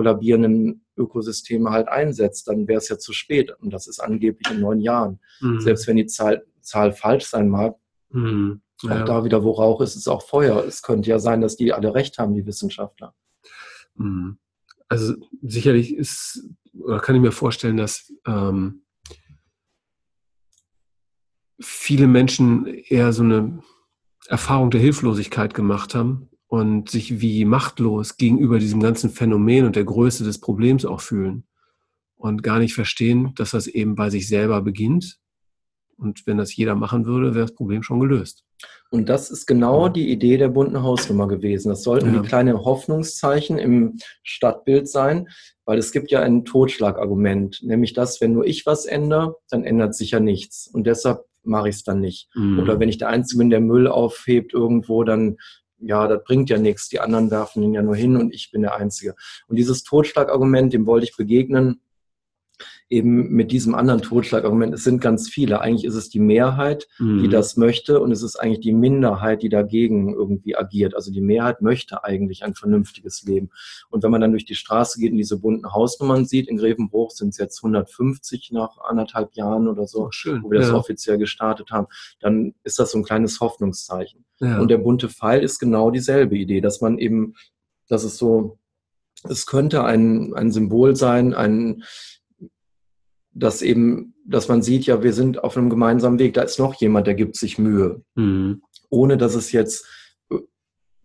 kollabierenden Ökosysteme halt einsetzt. Dann wäre es ja zu spät. Und das ist angeblich in neun Jahren. Mhm. Selbst wenn die Zahl, Zahl falsch sein mag, mhm. ja. auch da wieder, wo Rauch ist, ist auch Feuer. Es könnte ja sein, dass die alle recht haben, die Wissenschaftler. Mhm. Also sicherlich ist, oder kann ich mir vorstellen, dass ähm, viele Menschen eher so eine Erfahrung der Hilflosigkeit gemacht haben und sich wie machtlos gegenüber diesem ganzen Phänomen und der Größe des Problems auch fühlen und gar nicht verstehen, dass das eben bei sich selber beginnt. Und wenn das jeder machen würde, wäre das Problem schon gelöst. Und das ist genau die Idee der bunten Hausnummer gewesen. Das sollten ja. die kleinen Hoffnungszeichen im Stadtbild sein, weil es gibt ja ein Totschlagargument, nämlich dass, wenn nur ich was ändere, dann ändert sich ja nichts. Und deshalb mache ich es dann nicht. Mhm. Oder wenn ich der Einzige bin, der Müll aufhebt irgendwo, dann ja, das bringt ja nichts. Die anderen werfen ihn ja nur hin und ich bin der Einzige. Und dieses Totschlagargument, dem wollte ich begegnen, eben mit diesem anderen Totschlagargument, es sind ganz viele. Eigentlich ist es die Mehrheit, mhm. die das möchte und es ist eigentlich die Minderheit, die dagegen irgendwie agiert. Also die Mehrheit möchte eigentlich ein vernünftiges Leben. Und wenn man dann durch die Straße geht und diese bunten Hausnummern sieht, in Grevenbruch sind es jetzt 150 nach anderthalb Jahren oder so, schön. wo wir ja. das offiziell gestartet haben, dann ist das so ein kleines Hoffnungszeichen. Ja. Und der bunte Pfeil ist genau dieselbe Idee, dass man eben, dass es so, es könnte ein, ein Symbol sein, ein, dass eben, dass man sieht, ja, wir sind auf einem gemeinsamen Weg, da ist noch jemand, der gibt sich Mühe. Mhm. Ohne dass es jetzt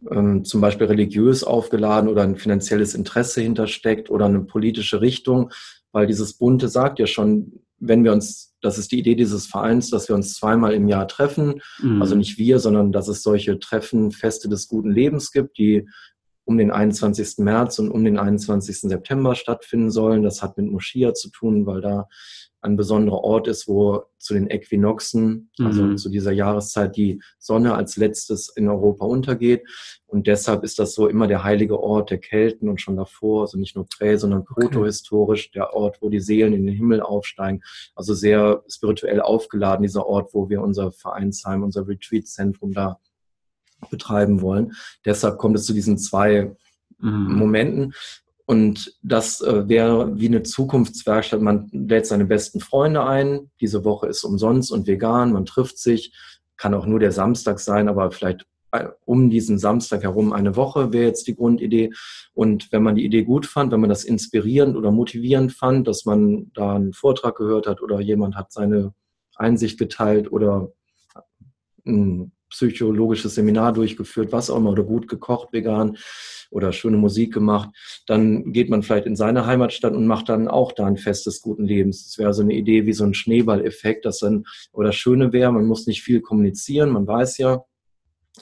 ähm, zum Beispiel religiös aufgeladen oder ein finanzielles Interesse hintersteckt oder eine politische Richtung, weil dieses Bunte sagt ja schon, wenn wir uns, das ist die Idee dieses Vereins, dass wir uns zweimal im Jahr treffen, mhm. also nicht wir, sondern dass es solche Treffen, Feste des guten Lebens gibt, die um den 21. März und um den 21. September stattfinden sollen. Das hat mit Moschia zu tun, weil da ein besonderer Ort ist, wo zu den Äquinoxen, also mhm. zu dieser Jahreszeit, die Sonne als letztes in Europa untergeht. Und deshalb ist das so immer der heilige Ort der Kelten und schon davor, also nicht nur prä, sondern protohistorisch, der Ort, wo die Seelen in den Himmel aufsteigen. Also sehr spirituell aufgeladen, dieser Ort, wo wir unser Vereinsheim, unser Retreat-Zentrum da betreiben wollen. Deshalb kommt es zu diesen zwei mhm. Momenten. Und das äh, wäre wie eine Zukunftswerkstatt. Man lädt seine besten Freunde ein. Diese Woche ist umsonst und vegan. Man trifft sich. Kann auch nur der Samstag sein, aber vielleicht äh, um diesen Samstag herum eine Woche wäre jetzt die Grundidee. Und wenn man die Idee gut fand, wenn man das inspirierend oder motivierend fand, dass man da einen Vortrag gehört hat oder jemand hat seine Einsicht geteilt oder ein psychologisches Seminar durchgeführt, was auch immer, oder gut gekocht vegan oder schöne Musik gemacht, dann geht man vielleicht in seine Heimatstadt und macht dann auch da ein Fest des guten Lebens. Das wäre so eine Idee wie so ein Schneeballeffekt, dass dann, oder das Schöne wäre, man muss nicht viel kommunizieren, man weiß ja,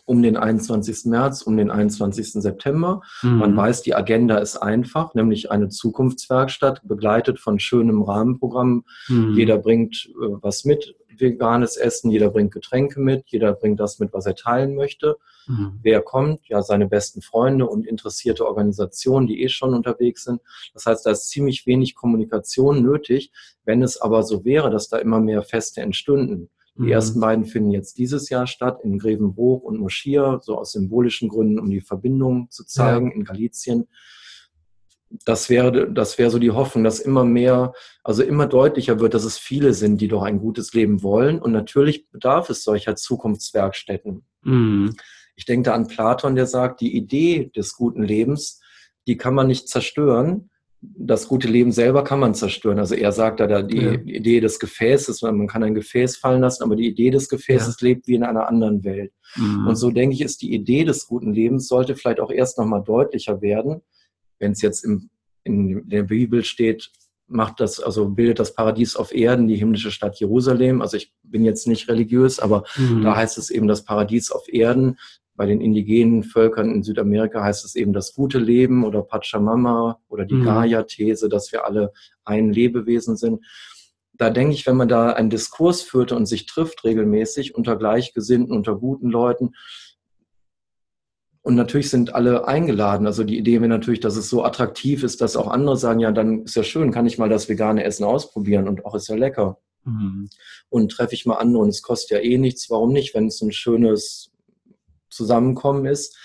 um den 21. März, um den 21. September. Mhm. Man weiß, die Agenda ist einfach, nämlich eine Zukunftswerkstatt, begleitet von schönem Rahmenprogramm. Mhm. Jeder bringt äh, was mit, veganes Essen, jeder bringt Getränke mit, jeder bringt das mit, was er teilen möchte. Mhm. Wer kommt? Ja, seine besten Freunde und interessierte Organisationen, die eh schon unterwegs sind. Das heißt, da ist ziemlich wenig Kommunikation nötig. Wenn es aber so wäre, dass da immer mehr Feste entstünden. Die mhm. ersten beiden finden jetzt dieses Jahr statt in Grevenbruch und Moschia, so aus symbolischen Gründen, um die Verbindung zu zeigen ja. in Galizien das wäre, das wäre so die Hoffnung, dass immer mehr, also immer deutlicher wird, dass es viele sind, die doch ein gutes Leben wollen. Und natürlich bedarf es solcher Zukunftswerkstätten. Mhm. Ich denke da an Platon, der sagt, die Idee des guten Lebens, die kann man nicht zerstören. Das gute Leben selber kann man zerstören. Also er sagt da, die ja. Idee des Gefäßes, man kann ein Gefäß fallen lassen, aber die Idee des Gefäßes ja. lebt wie in einer anderen Welt. Mhm. Und so denke ich, ist die Idee des guten Lebens sollte vielleicht auch erst nochmal deutlicher werden, wenn es jetzt im, in der Bibel steht, macht das, also bildet das Paradies auf Erden die himmlische Stadt Jerusalem. Also ich bin jetzt nicht religiös, aber mhm. da heißt es eben das Paradies auf Erden. Bei den indigenen Völkern in Südamerika heißt es eben das gute Leben oder Pachamama oder die mhm. Gaia-These, dass wir alle ein Lebewesen sind. Da denke ich, wenn man da einen Diskurs führte und sich trifft regelmäßig unter Gleichgesinnten, unter guten Leuten, und natürlich sind alle eingeladen. Also die Idee wäre natürlich, dass es so attraktiv ist, dass auch andere sagen, ja, dann ist ja schön, kann ich mal das vegane Essen ausprobieren und auch ist ja lecker. Mhm. Und treffe ich mal andere und es kostet ja eh nichts. Warum nicht, wenn es ein schönes Zusammenkommen ist?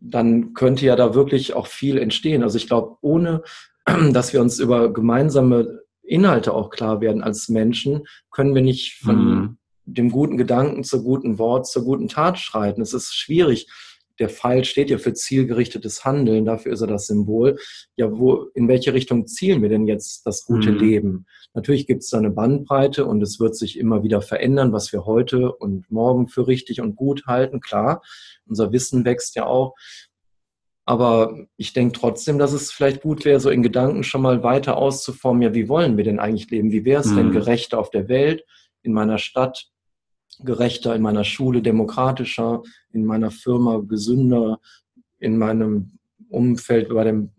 Dann könnte ja da wirklich auch viel entstehen. Also ich glaube, ohne *clears throat* dass wir uns über gemeinsame Inhalte auch klar werden als Menschen, können wir nicht von mhm. dem guten Gedanken zur guten Wort, zur guten Tat schreiten. Es ist schwierig der Pfeil steht ja für zielgerichtetes Handeln, dafür ist er das Symbol. Ja, wo, in welche Richtung zielen wir denn jetzt das gute mhm. Leben? Natürlich gibt es da eine Bandbreite und es wird sich immer wieder verändern, was wir heute und morgen für richtig und gut halten. Klar, unser Wissen wächst ja auch. Aber ich denke trotzdem, dass es vielleicht gut wäre, so in Gedanken schon mal weiter auszuformen, ja, wie wollen wir denn eigentlich leben? Wie wäre es mhm. denn gerechter auf der Welt, in meiner Stadt, gerechter, in meiner Schule demokratischer, in meiner Firma gesünder, in meinem Umfeld bei dem,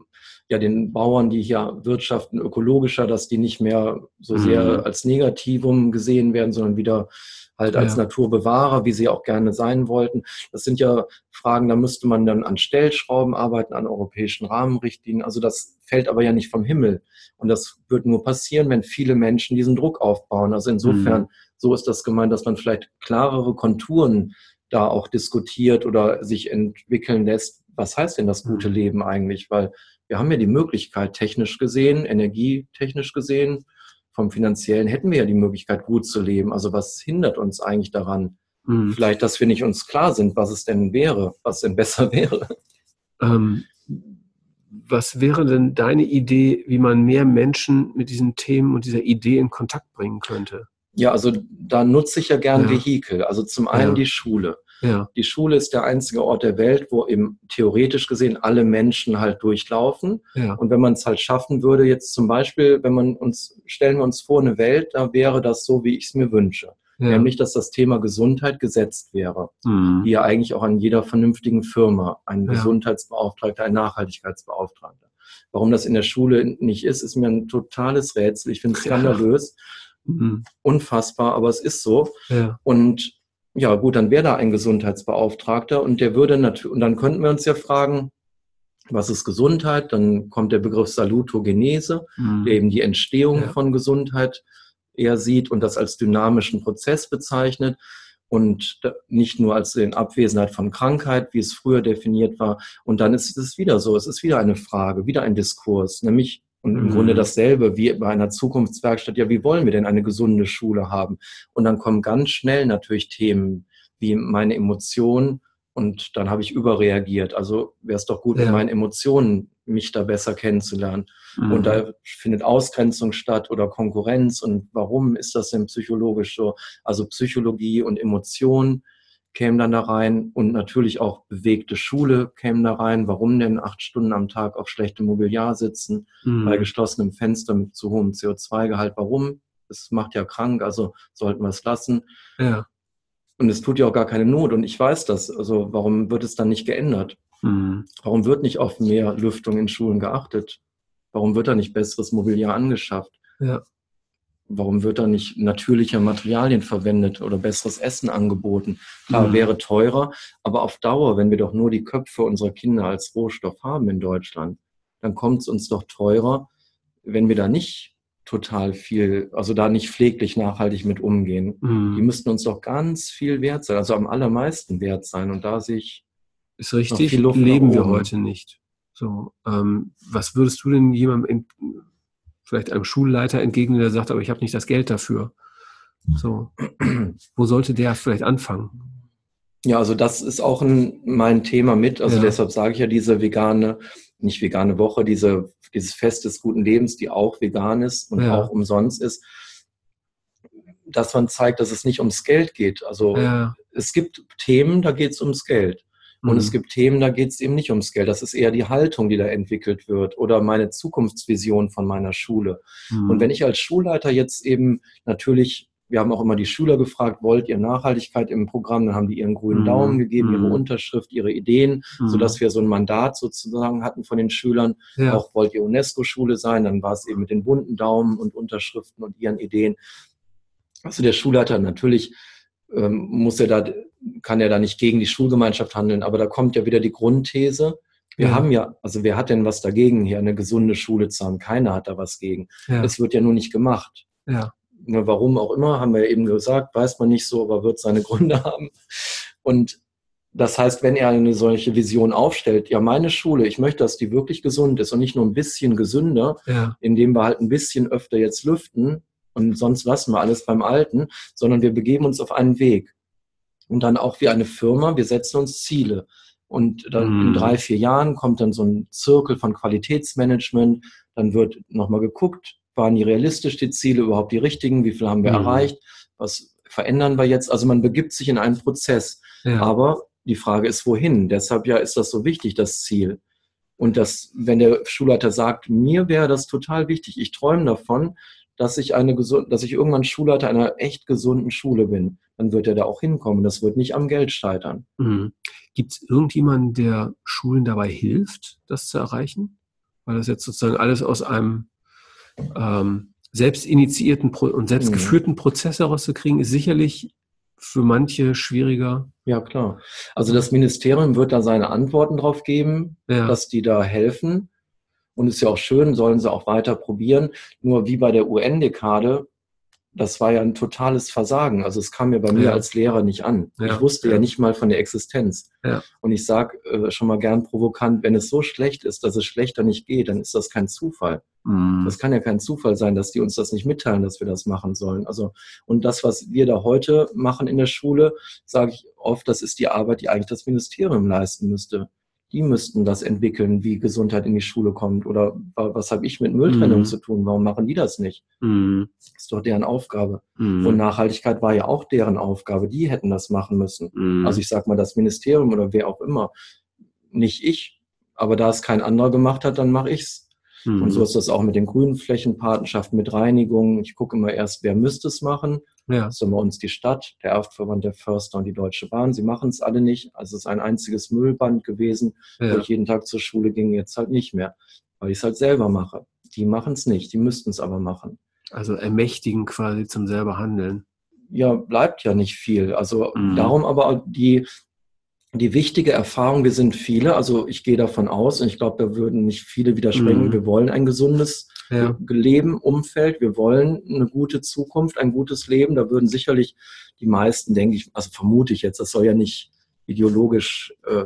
ja, den Bauern, die hier wirtschaften, ökologischer, dass die nicht mehr so sehr mhm. als Negativum gesehen werden, sondern wieder halt als ja. Naturbewahrer, wie sie auch gerne sein wollten. Das sind ja Fragen, da müsste man dann an Stellschrauben arbeiten, an europäischen Rahmenrichtlinien. Also das fällt aber ja nicht vom Himmel. Und das wird nur passieren, wenn viele Menschen diesen Druck aufbauen. Also insofern mhm so ist das gemeint, dass man vielleicht klarere Konturen da auch diskutiert oder sich entwickeln lässt. Was heißt denn das gute mhm. Leben eigentlich? Weil wir haben ja die Möglichkeit, technisch gesehen, energietechnisch gesehen, vom finanziellen hätten wir ja die Möglichkeit, gut zu leben. Also was hindert uns eigentlich daran? Mhm. Vielleicht, dass wir nicht uns klar sind, was es denn wäre, was denn besser *laughs* wäre. Ähm, was wäre denn deine Idee, wie man mehr Menschen mit diesen Themen und dieser Idee in Kontakt bringen könnte? Ja, also da nutze ich ja gern ja. Vehikel. Also zum einen ja. die Schule. Ja. Die Schule ist der einzige Ort der Welt, wo eben theoretisch gesehen alle Menschen halt durchlaufen. Ja. Und wenn man es halt schaffen würde, jetzt zum Beispiel, wenn man uns, stellen wir uns vor, eine Welt, da wäre das so, wie ich es mir wünsche. Ja. Nämlich, dass das Thema Gesundheit gesetzt wäre. Mhm. Wie ja eigentlich auch an jeder vernünftigen Firma. Ein Gesundheitsbeauftragter, ein Nachhaltigkeitsbeauftragter. Warum das in der Schule nicht ist, ist mir ein totales Rätsel. Ich finde es skandalös. Mhm. Unfassbar, aber es ist so. Ja. Und ja, gut, dann wäre da ein Gesundheitsbeauftragter und der würde natürlich, und dann könnten wir uns ja fragen, was ist Gesundheit? Dann kommt der Begriff Salutogenese, mhm. der eben die Entstehung ja. von Gesundheit eher sieht und das als dynamischen Prozess bezeichnet und nicht nur als in Abwesenheit von Krankheit, wie es früher definiert war. Und dann ist es wieder so, es ist wieder eine Frage, wieder ein Diskurs, nämlich und im mhm. Grunde dasselbe wie bei einer Zukunftswerkstatt. Ja, wie wollen wir denn eine gesunde Schule haben? Und dann kommen ganz schnell natürlich Themen wie meine Emotionen und dann habe ich überreagiert. Also wäre es doch gut, ja. mit meinen Emotionen mich da besser kennenzulernen. Mhm. Und da findet Ausgrenzung statt oder Konkurrenz. Und warum ist das denn psychologisch so? Also Psychologie und Emotionen kämen dann da rein und natürlich auch bewegte Schule kämen da rein. Warum denn acht Stunden am Tag auf schlechtem Mobiliar sitzen, mhm. bei geschlossenem Fenster mit zu hohem CO2-Gehalt? Warum? Das macht ja krank, also sollten wir es lassen. Ja. Und es tut ja auch gar keine Not. Und ich weiß das. Also warum wird es dann nicht geändert? Mhm. Warum wird nicht auf mehr Lüftung in Schulen geachtet? Warum wird da nicht besseres Mobiliar angeschafft? Ja warum wird da nicht natürliche Materialien verwendet oder besseres Essen angeboten? Klar, mhm. wäre teurer, aber auf Dauer, wenn wir doch nur die Köpfe unserer Kinder als Rohstoff haben in Deutschland, dann kommt es uns doch teurer, wenn wir da nicht total viel, also da nicht pfleglich nachhaltig mit umgehen. Mhm. Die müssten uns doch ganz viel wert sein, also am allermeisten wert sein. Und da sehe ich. Ist richtig, leben wir heute nicht. So, ähm, was würdest du denn jemandem vielleicht einem Schulleiter entgegnen, der sagt, aber ich habe nicht das Geld dafür. So, wo sollte der vielleicht anfangen? Ja, also das ist auch ein, mein Thema mit. Also ja. deshalb sage ich ja diese vegane, nicht vegane Woche, diese, dieses Fest des guten Lebens, die auch vegan ist und ja. auch umsonst ist, dass man zeigt, dass es nicht ums Geld geht. Also ja. es gibt Themen, da geht es ums Geld. Und mhm. es gibt Themen, da geht es eben nicht ums Geld. Das ist eher die Haltung, die da entwickelt wird oder meine Zukunftsvision von meiner Schule. Mhm. Und wenn ich als Schulleiter jetzt eben natürlich wir haben auch immer die Schüler gefragt, wollt ihr Nachhaltigkeit im Programm? Dann haben die ihren grünen mhm. Daumen gegeben, ihre mhm. Unterschrift, ihre Ideen, mhm. sodass wir so ein Mandat sozusagen hatten von den Schülern. Ja. Auch wollt ihr UNESCO-Schule sein? Dann war es eben mit den bunten Daumen und Unterschriften und ihren Ideen. Also der Schulleiter natürlich ähm, muss er da, kann er da nicht gegen die Schulgemeinschaft handeln, aber da kommt ja wieder die Grundthese. Wir ja. haben ja, also wer hat denn was dagegen, hier eine gesunde Schule zu haben? Keiner hat da was gegen. Ja. Es wird ja nur nicht gemacht. Ja. Ne, warum auch immer, haben wir eben gesagt, weiß man nicht so, aber wird seine *laughs* Gründe haben. Und das heißt, wenn er eine solche Vision aufstellt, ja, meine Schule, ich möchte, dass die wirklich gesund ist und nicht nur ein bisschen gesünder, ja. indem wir halt ein bisschen öfter jetzt lüften und sonst lassen wir alles beim Alten, sondern wir begeben uns auf einen Weg. Und dann auch wie eine Firma, wir setzen uns Ziele. Und dann mhm. in drei, vier Jahren kommt dann so ein Zirkel von Qualitätsmanagement, dann wird nochmal geguckt, waren die realistisch, die Ziele überhaupt die richtigen? Wie viel haben wir mhm. erreicht? Was verändern wir jetzt? Also man begibt sich in einen Prozess. Ja. Aber die Frage ist, wohin? Deshalb ja ist das so wichtig, das Ziel. Und das, wenn der Schulleiter sagt, mir wäre das total wichtig, ich träume davon, dass ich eine gesund, dass ich irgendwann Schulleiter einer echt gesunden Schule bin, dann wird er da auch hinkommen. Das wird nicht am Geld scheitern. Mhm. Gibt es irgendjemanden, der Schulen dabei hilft, das zu erreichen? Weil das jetzt sozusagen alles aus einem ähm, selbst initiierten und selbst geführten mhm. Prozess herauszukriegen, ist sicherlich für manche schwieriger. Ja, klar. Also das Ministerium wird da seine Antworten drauf geben, ja. dass die da helfen. Und ist ja auch schön, sollen sie auch weiter probieren. Nur wie bei der UN-Dekade das war ja ein totales Versagen. Also es kam mir bei mir ja. als Lehrer nicht an. Ja. Ich wusste ja. ja. nicht mal von der Existenz. Und ich sage äh, schon mal gern provokant, wenn es so schlecht ist, dass es schlechter nicht geht, dann ist das kein Zufall. Mhm. Das kann ja kein Zufall sein, dass die uns das nicht mitteilen, dass wir das machen sollen. Also und das, was wir da heute machen in der Schule, sage ich oft, das ist die Arbeit, die eigentlich das Ministerium leisten müsste die müssten das entwickeln, wie Gesundheit in die Schule kommt. Oder was habe ich mit Mülltrennung mhm. zu tun? Warum machen die das nicht? Mhm. Das ist doch deren Aufgabe. Mhm. Und Nachhaltigkeit war ja auch deren Aufgabe. Die hätten das machen müssen. Mhm. Also ich sage mal, das Ministerium oder wer auch immer. Nicht ich. Aber da es kein anderer gemacht hat, dann mache ich's. Und so mhm. ist das auch mit den grünen Flächenpatenschaften, mit Reinigung. Ich gucke immer erst, wer müsste es machen. Ja. Ist bei uns die Stadt, der Erftverband, der Förster und die Deutsche Bahn. Sie machen es alle nicht. Also es ist ein einziges Müllband gewesen, ja. wo ich jeden Tag zur Schule ging, jetzt halt nicht mehr, weil ich es halt selber mache. Die machen es nicht, die müssten es aber machen. Also ermächtigen quasi zum selber Handeln. Ja, bleibt ja nicht viel. Also mhm. darum aber die, die wichtige Erfahrung, wir sind viele, also ich gehe davon aus, und ich glaube, da würden nicht viele widersprechen, mhm. wir wollen ein gesundes ja. Leben, Umfeld, wir wollen eine gute Zukunft, ein gutes Leben. Da würden sicherlich die meisten, denke ich, also vermute ich jetzt, das soll ja nicht ideologisch äh,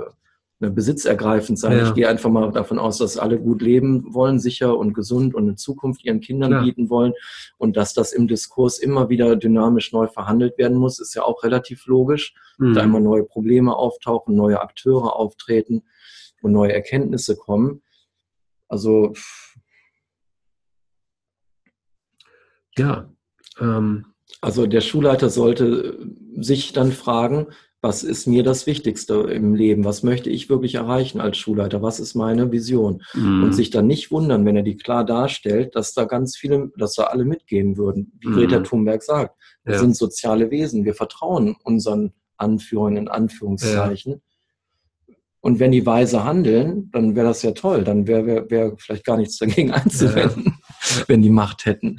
besitzergreifend sein. Ja. Ich gehe einfach mal davon aus, dass alle gut leben wollen, sicher und gesund und eine Zukunft ihren Kindern ja. bieten wollen. Und dass das im Diskurs immer wieder dynamisch neu verhandelt werden muss, ist ja auch relativ logisch. Mhm. Da immer neue Probleme auftauchen, neue Akteure auftreten und neue Erkenntnisse kommen. Also ja, ähm, also der Schulleiter sollte sich dann fragen, was ist mir das Wichtigste im Leben? Was möchte ich wirklich erreichen als Schulleiter? Was ist meine Vision? Mhm. Und sich dann nicht wundern, wenn er die klar darstellt, dass da ganz viele, dass da alle mitgehen würden. Wie mhm. Greta Thunberg sagt, wir ja. sind soziale Wesen. Wir vertrauen unseren Anführern in Anführungszeichen. Ja. Und wenn die weise handeln, dann wäre das ja toll. Dann wäre wär, wär vielleicht gar nichts dagegen einzuwenden, ja. *laughs* wenn die Macht hätten.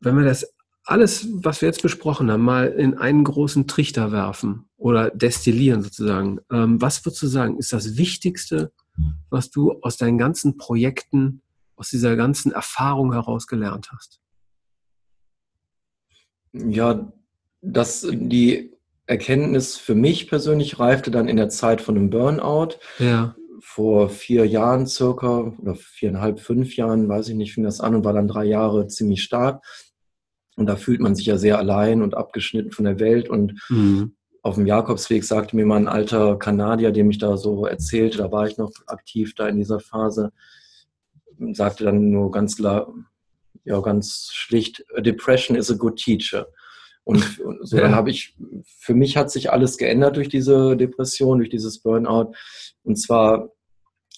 Wenn wir das alles, was wir jetzt besprochen haben, mal in einen großen Trichter werfen oder destillieren sozusagen, ähm, was würdest du sagen, ist das Wichtigste, was du aus deinen ganzen Projekten, aus dieser ganzen Erfahrung heraus gelernt hast? Ja, dass die Erkenntnis für mich persönlich reifte dann in der Zeit von einem Burnout. Ja vor vier Jahren circa oder viereinhalb, fünf Jahren, weiß ich nicht, fing das an und war dann drei Jahre ziemlich stark. Und da fühlt man sich ja sehr allein und abgeschnitten von der Welt und mhm. auf dem Jakobsweg sagte mir mal ein alter Kanadier, dem ich da so erzählte, da war ich noch aktiv da in dieser Phase, sagte dann nur ganz klar, ja, ganz schlicht, Depression is a good teacher. Und, *laughs* und so, ja. dann habe ich, für mich hat sich alles geändert durch diese Depression, durch dieses Burnout. Und zwar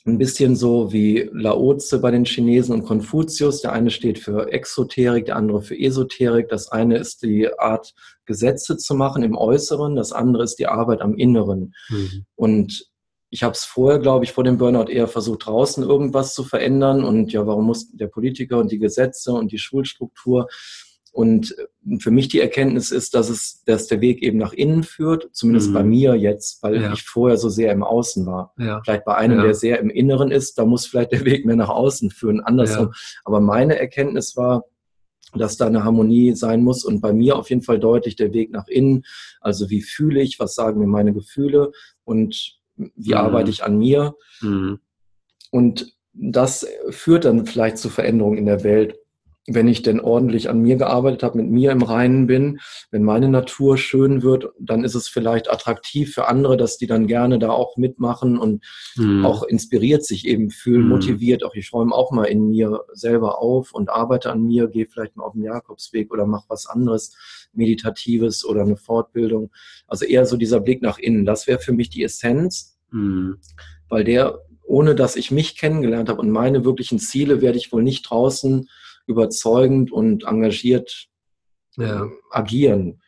ein bisschen so wie Laozi bei den Chinesen und Konfuzius. Der eine steht für Exoterik, der andere für Esoterik. Das eine ist die Art, Gesetze zu machen im Äußeren, das andere ist die Arbeit am Inneren. Mhm. Und ich habe es vorher, glaube ich, vor dem Burnout eher versucht, draußen irgendwas zu verändern. Und ja, warum muss der Politiker und die Gesetze und die Schulstruktur? Und für mich die Erkenntnis ist, dass es, dass der Weg eben nach innen führt, zumindest mhm. bei mir jetzt, weil ja. ich vorher so sehr im Außen war. Ja. Vielleicht bei einem, ja. der sehr im Inneren ist, da muss vielleicht der *laughs* Weg mehr nach außen führen, andersrum. Aber meine Erkenntnis war, dass da eine Harmonie sein muss und bei mir auf jeden Fall deutlich der Weg nach innen. Also wie fühle ich, was sagen mir meine Gefühle und wie mhm. arbeite ich an mir? Mhm. Und das führt dann vielleicht zu Veränderungen in der Welt wenn ich denn ordentlich an mir gearbeitet habe, mit mir im Reinen bin, wenn meine Natur schön wird, dann ist es vielleicht attraktiv für andere, dass die dann gerne da auch mitmachen und mhm. auch inspiriert sich eben fühlen, mhm. motiviert. Auch ich räume auch mal in mir selber auf und arbeite an mir, gehe vielleicht mal auf den Jakobsweg oder mache was anderes, Meditatives oder eine Fortbildung. Also eher so dieser Blick nach innen. Das wäre für mich die Essenz, mhm. weil der, ohne dass ich mich kennengelernt habe und meine wirklichen Ziele, werde ich wohl nicht draußen überzeugend und engagiert ja. agieren.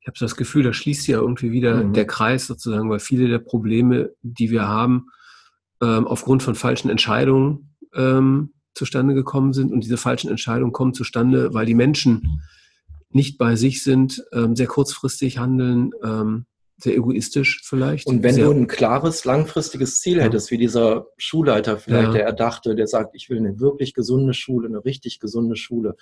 Ich habe das Gefühl, da schließt ja irgendwie wieder mhm. der Kreis sozusagen, weil viele der Probleme, die wir haben, ähm, aufgrund von falschen Entscheidungen ähm, zustande gekommen sind. Und diese falschen Entscheidungen kommen zustande, weil die Menschen nicht bei sich sind, ähm, sehr kurzfristig handeln, ähm, sehr egoistisch vielleicht. Und wenn sehr, du ein klares, langfristiges Ziel hättest, wie dieser Schulleiter vielleicht, ja. der erdachte, der sagt, ich will eine wirklich gesunde Schule, eine richtig gesunde Schule,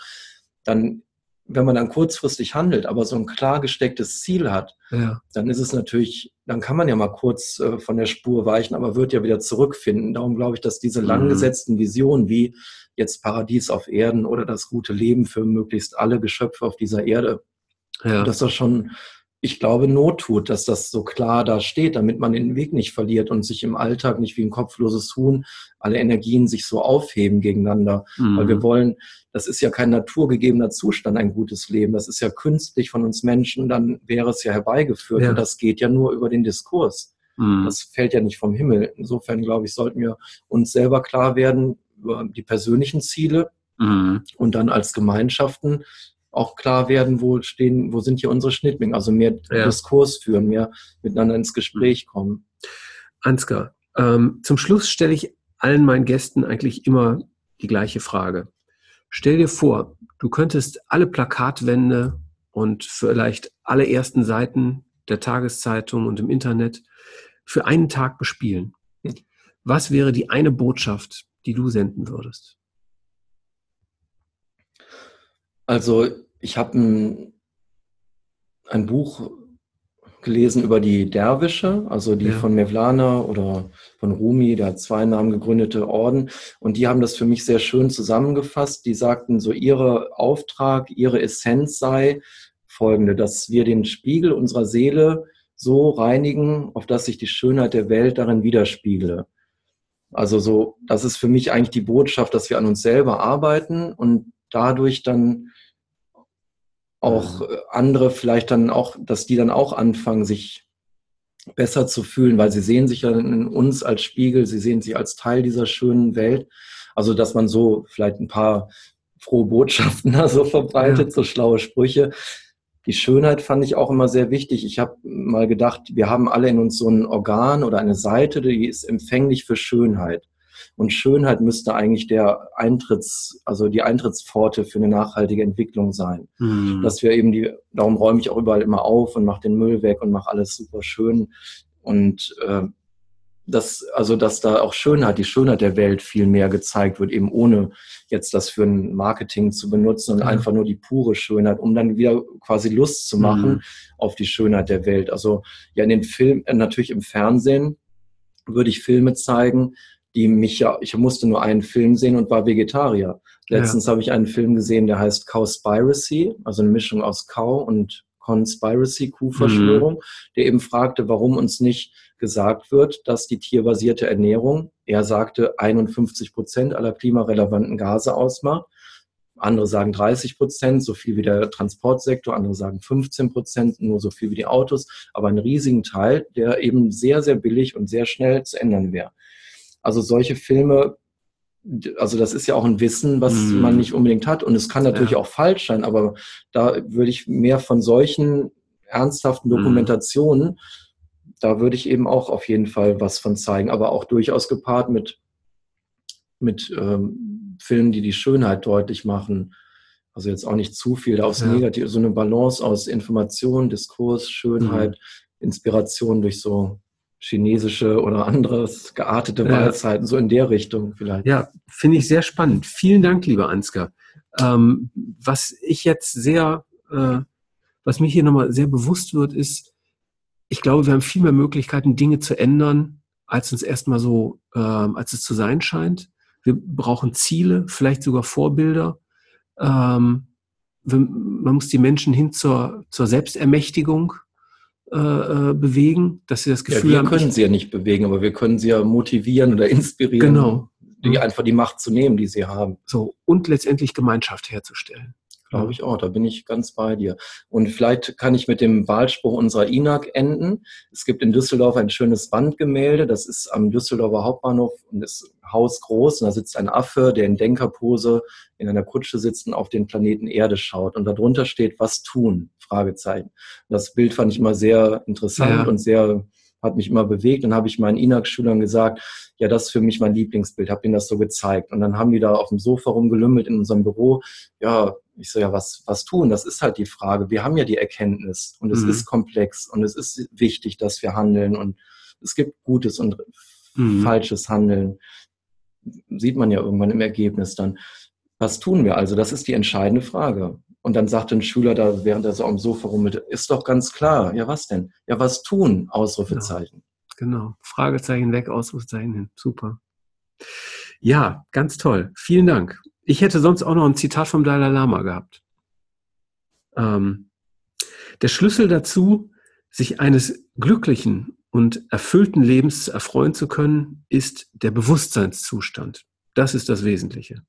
dann, wenn man dann kurzfristig handelt, aber so ein klar gestecktes Ziel hat, ja. dann ist es natürlich, dann kann man ja mal kurz äh, von der Spur weichen, aber wird ja wieder zurückfinden. Darum glaube ich, dass diese mhm. langgesetzten Visionen wie jetzt Paradies auf Erden oder das gute Leben für möglichst alle Geschöpfe auf dieser Erde, ja. dass das schon ich glaube, Not tut, dass das so klar da steht, damit man den Weg nicht verliert und sich im Alltag nicht wie ein kopfloses Huhn alle Energien sich so aufheben gegeneinander. Mhm. Weil wir wollen, das ist ja kein naturgegebener Zustand, ein gutes Leben. Das ist ja künstlich von uns Menschen, dann wäre es ja herbeigeführt. Ja. Und das geht ja nur über den Diskurs. Mhm. Das fällt ja nicht vom Himmel. Insofern, glaube ich, sollten wir uns selber klar werden über die persönlichen Ziele mhm. und dann als Gemeinschaften auch klar werden, wo stehen, wo sind hier unsere Schnittmengen, also mehr ja. Diskurs führen, mehr miteinander ins Gespräch kommen. Ansgar, ähm, zum Schluss stelle ich allen meinen Gästen eigentlich immer die gleiche Frage. Stell dir vor, du könntest alle Plakatwände und vielleicht alle ersten Seiten der Tageszeitung und im Internet für einen Tag bespielen. Was wäre die eine Botschaft, die du senden würdest? Also ich habe ein, ein Buch gelesen über die Derwische, also die ja. von Mevlana oder von Rumi, der hat zwei Namen gegründete Orden. Und die haben das für mich sehr schön zusammengefasst. Die sagten so, ihre Auftrag, ihre Essenz sei folgende, dass wir den Spiegel unserer Seele so reinigen, auf dass sich die Schönheit der Welt darin widerspiegle. Also so, das ist für mich eigentlich die Botschaft, dass wir an uns selber arbeiten und dadurch dann auch mhm. andere vielleicht dann auch, dass die dann auch anfangen, sich besser zu fühlen, weil sie sehen sich ja in uns als Spiegel, sie sehen sich als Teil dieser schönen Welt. Also, dass man so vielleicht ein paar frohe Botschaften *laughs* da so verbreitet, ja. so schlaue Sprüche. Die Schönheit fand ich auch immer sehr wichtig. Ich habe mal gedacht, wir haben alle in uns so ein Organ oder eine Seite, die ist empfänglich für Schönheit. Und Schönheit müsste eigentlich der Eintritts, also die Eintrittspforte für eine nachhaltige Entwicklung sein. Mhm. Dass wir eben die, darum räume ich auch überall immer auf und mache den Müll weg und mache alles super schön. Und äh, dass, also dass da auch Schönheit, die Schönheit der Welt viel mehr gezeigt wird, eben ohne jetzt das für ein Marketing zu benutzen und ja. einfach nur die pure Schönheit, um dann wieder quasi Lust zu machen mhm. auf die Schönheit der Welt. Also ja, in den Film, äh, natürlich im Fernsehen würde ich Filme zeigen, die mich ja, ich musste nur einen Film sehen und war Vegetarier. Letztens ja. habe ich einen Film gesehen, der heißt Cowspiracy, also eine Mischung aus Cow und Conspiracy Kuh-Verschwörung, mhm. der eben fragte, warum uns nicht gesagt wird, dass die tierbasierte Ernährung, er sagte, 51 Prozent aller klimarelevanten Gase ausmacht. Andere sagen 30 Prozent, so viel wie der Transportsektor, andere sagen 15 Prozent, nur so viel wie die Autos, aber einen riesigen Teil, der eben sehr, sehr billig und sehr schnell zu ändern wäre. Also solche Filme also das ist ja auch ein Wissen, was mm. man nicht unbedingt hat. Und es kann natürlich ja. auch falsch sein, aber da würde ich mehr von solchen ernsthaften mhm. Dokumentationen, mm. da würde ich eben auch auf jeden Fall was von zeigen, aber auch durchaus gepaart mit, mit ähm, Filmen, die die Schönheit deutlich machen. Also jetzt auch nicht zu viel aufs ja. Negative, so eine Balance aus Information, Diskurs, Schönheit, mm. Inspiration durch so chinesische oder anderes geartete Weisheiten, ja. so in der Richtung vielleicht. Ja, finde ich sehr spannend. Vielen Dank, lieber Ansgar. Ähm, was ich jetzt sehr, äh, was mir hier nochmal sehr bewusst wird, ist, ich glaube, wir haben viel mehr Möglichkeiten, Dinge zu ändern, als uns erstmal so, äh, als es zu sein scheint. Wir brauchen Ziele, vielleicht sogar Vorbilder. Ähm, wir, man muss die Menschen hin zur, zur Selbstermächtigung äh, äh, bewegen, dass sie das Gefühl ja, wir haben. Wir können sie ja nicht bewegen, aber wir können sie ja motivieren oder inspirieren, genau. die einfach die Macht zu nehmen, die sie haben. So und letztendlich Gemeinschaft herzustellen. Glaube ich auch, da bin ich ganz bei dir. Und vielleicht kann ich mit dem Wahlspruch unserer INAG enden. Es gibt in Düsseldorf ein schönes Wandgemälde, das ist am Düsseldorfer Hauptbahnhof und ist hausgroß. Und da sitzt ein Affe, der in Denkerpose in einer Kutsche sitzt und auf den Planeten Erde schaut. Und darunter steht, was tun? Fragezeichen. Das Bild fand ich immer sehr interessant ja. und sehr hat mich immer bewegt. Dann habe ich meinen INAG-Schülern gesagt, ja, das ist für mich mein Lieblingsbild, habe ihnen das so gezeigt. Und dann haben die da auf dem Sofa rumgelümmelt in unserem Büro. Ja, ich so, ja, was, was tun? Das ist halt die Frage. Wir haben ja die Erkenntnis und es mhm. ist komplex und es ist wichtig, dass wir handeln und es gibt gutes und mhm. falsches Handeln. Sieht man ja irgendwann im Ergebnis dann. Was tun wir also? Das ist die entscheidende Frage. Und dann sagte ein Schüler da, während er so am Sofa rummelt, ist doch ganz klar. Ja, was denn? Ja, was tun? Ausrufezeichen. Genau. genau. Fragezeichen weg, Ausrufezeichen hin. Super. Ja, ganz toll. Vielen Dank. Ich hätte sonst auch noch ein Zitat vom Dalai Lama gehabt. Ähm, der Schlüssel dazu, sich eines glücklichen und erfüllten Lebens erfreuen zu können, ist der Bewusstseinszustand. Das ist das Wesentliche.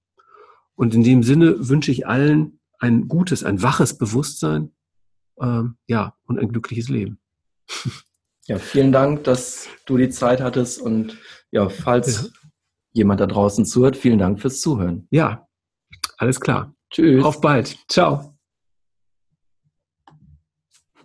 Und in dem Sinne wünsche ich allen ein gutes, ein waches Bewusstsein, ähm, ja, und ein glückliches Leben. *laughs* Ja, vielen Dank, dass du die Zeit hattest und ja, falls ja. jemand da draußen zuhört, vielen Dank fürs Zuhören. Ja, alles klar. Tschüss. Auf bald. Ciao.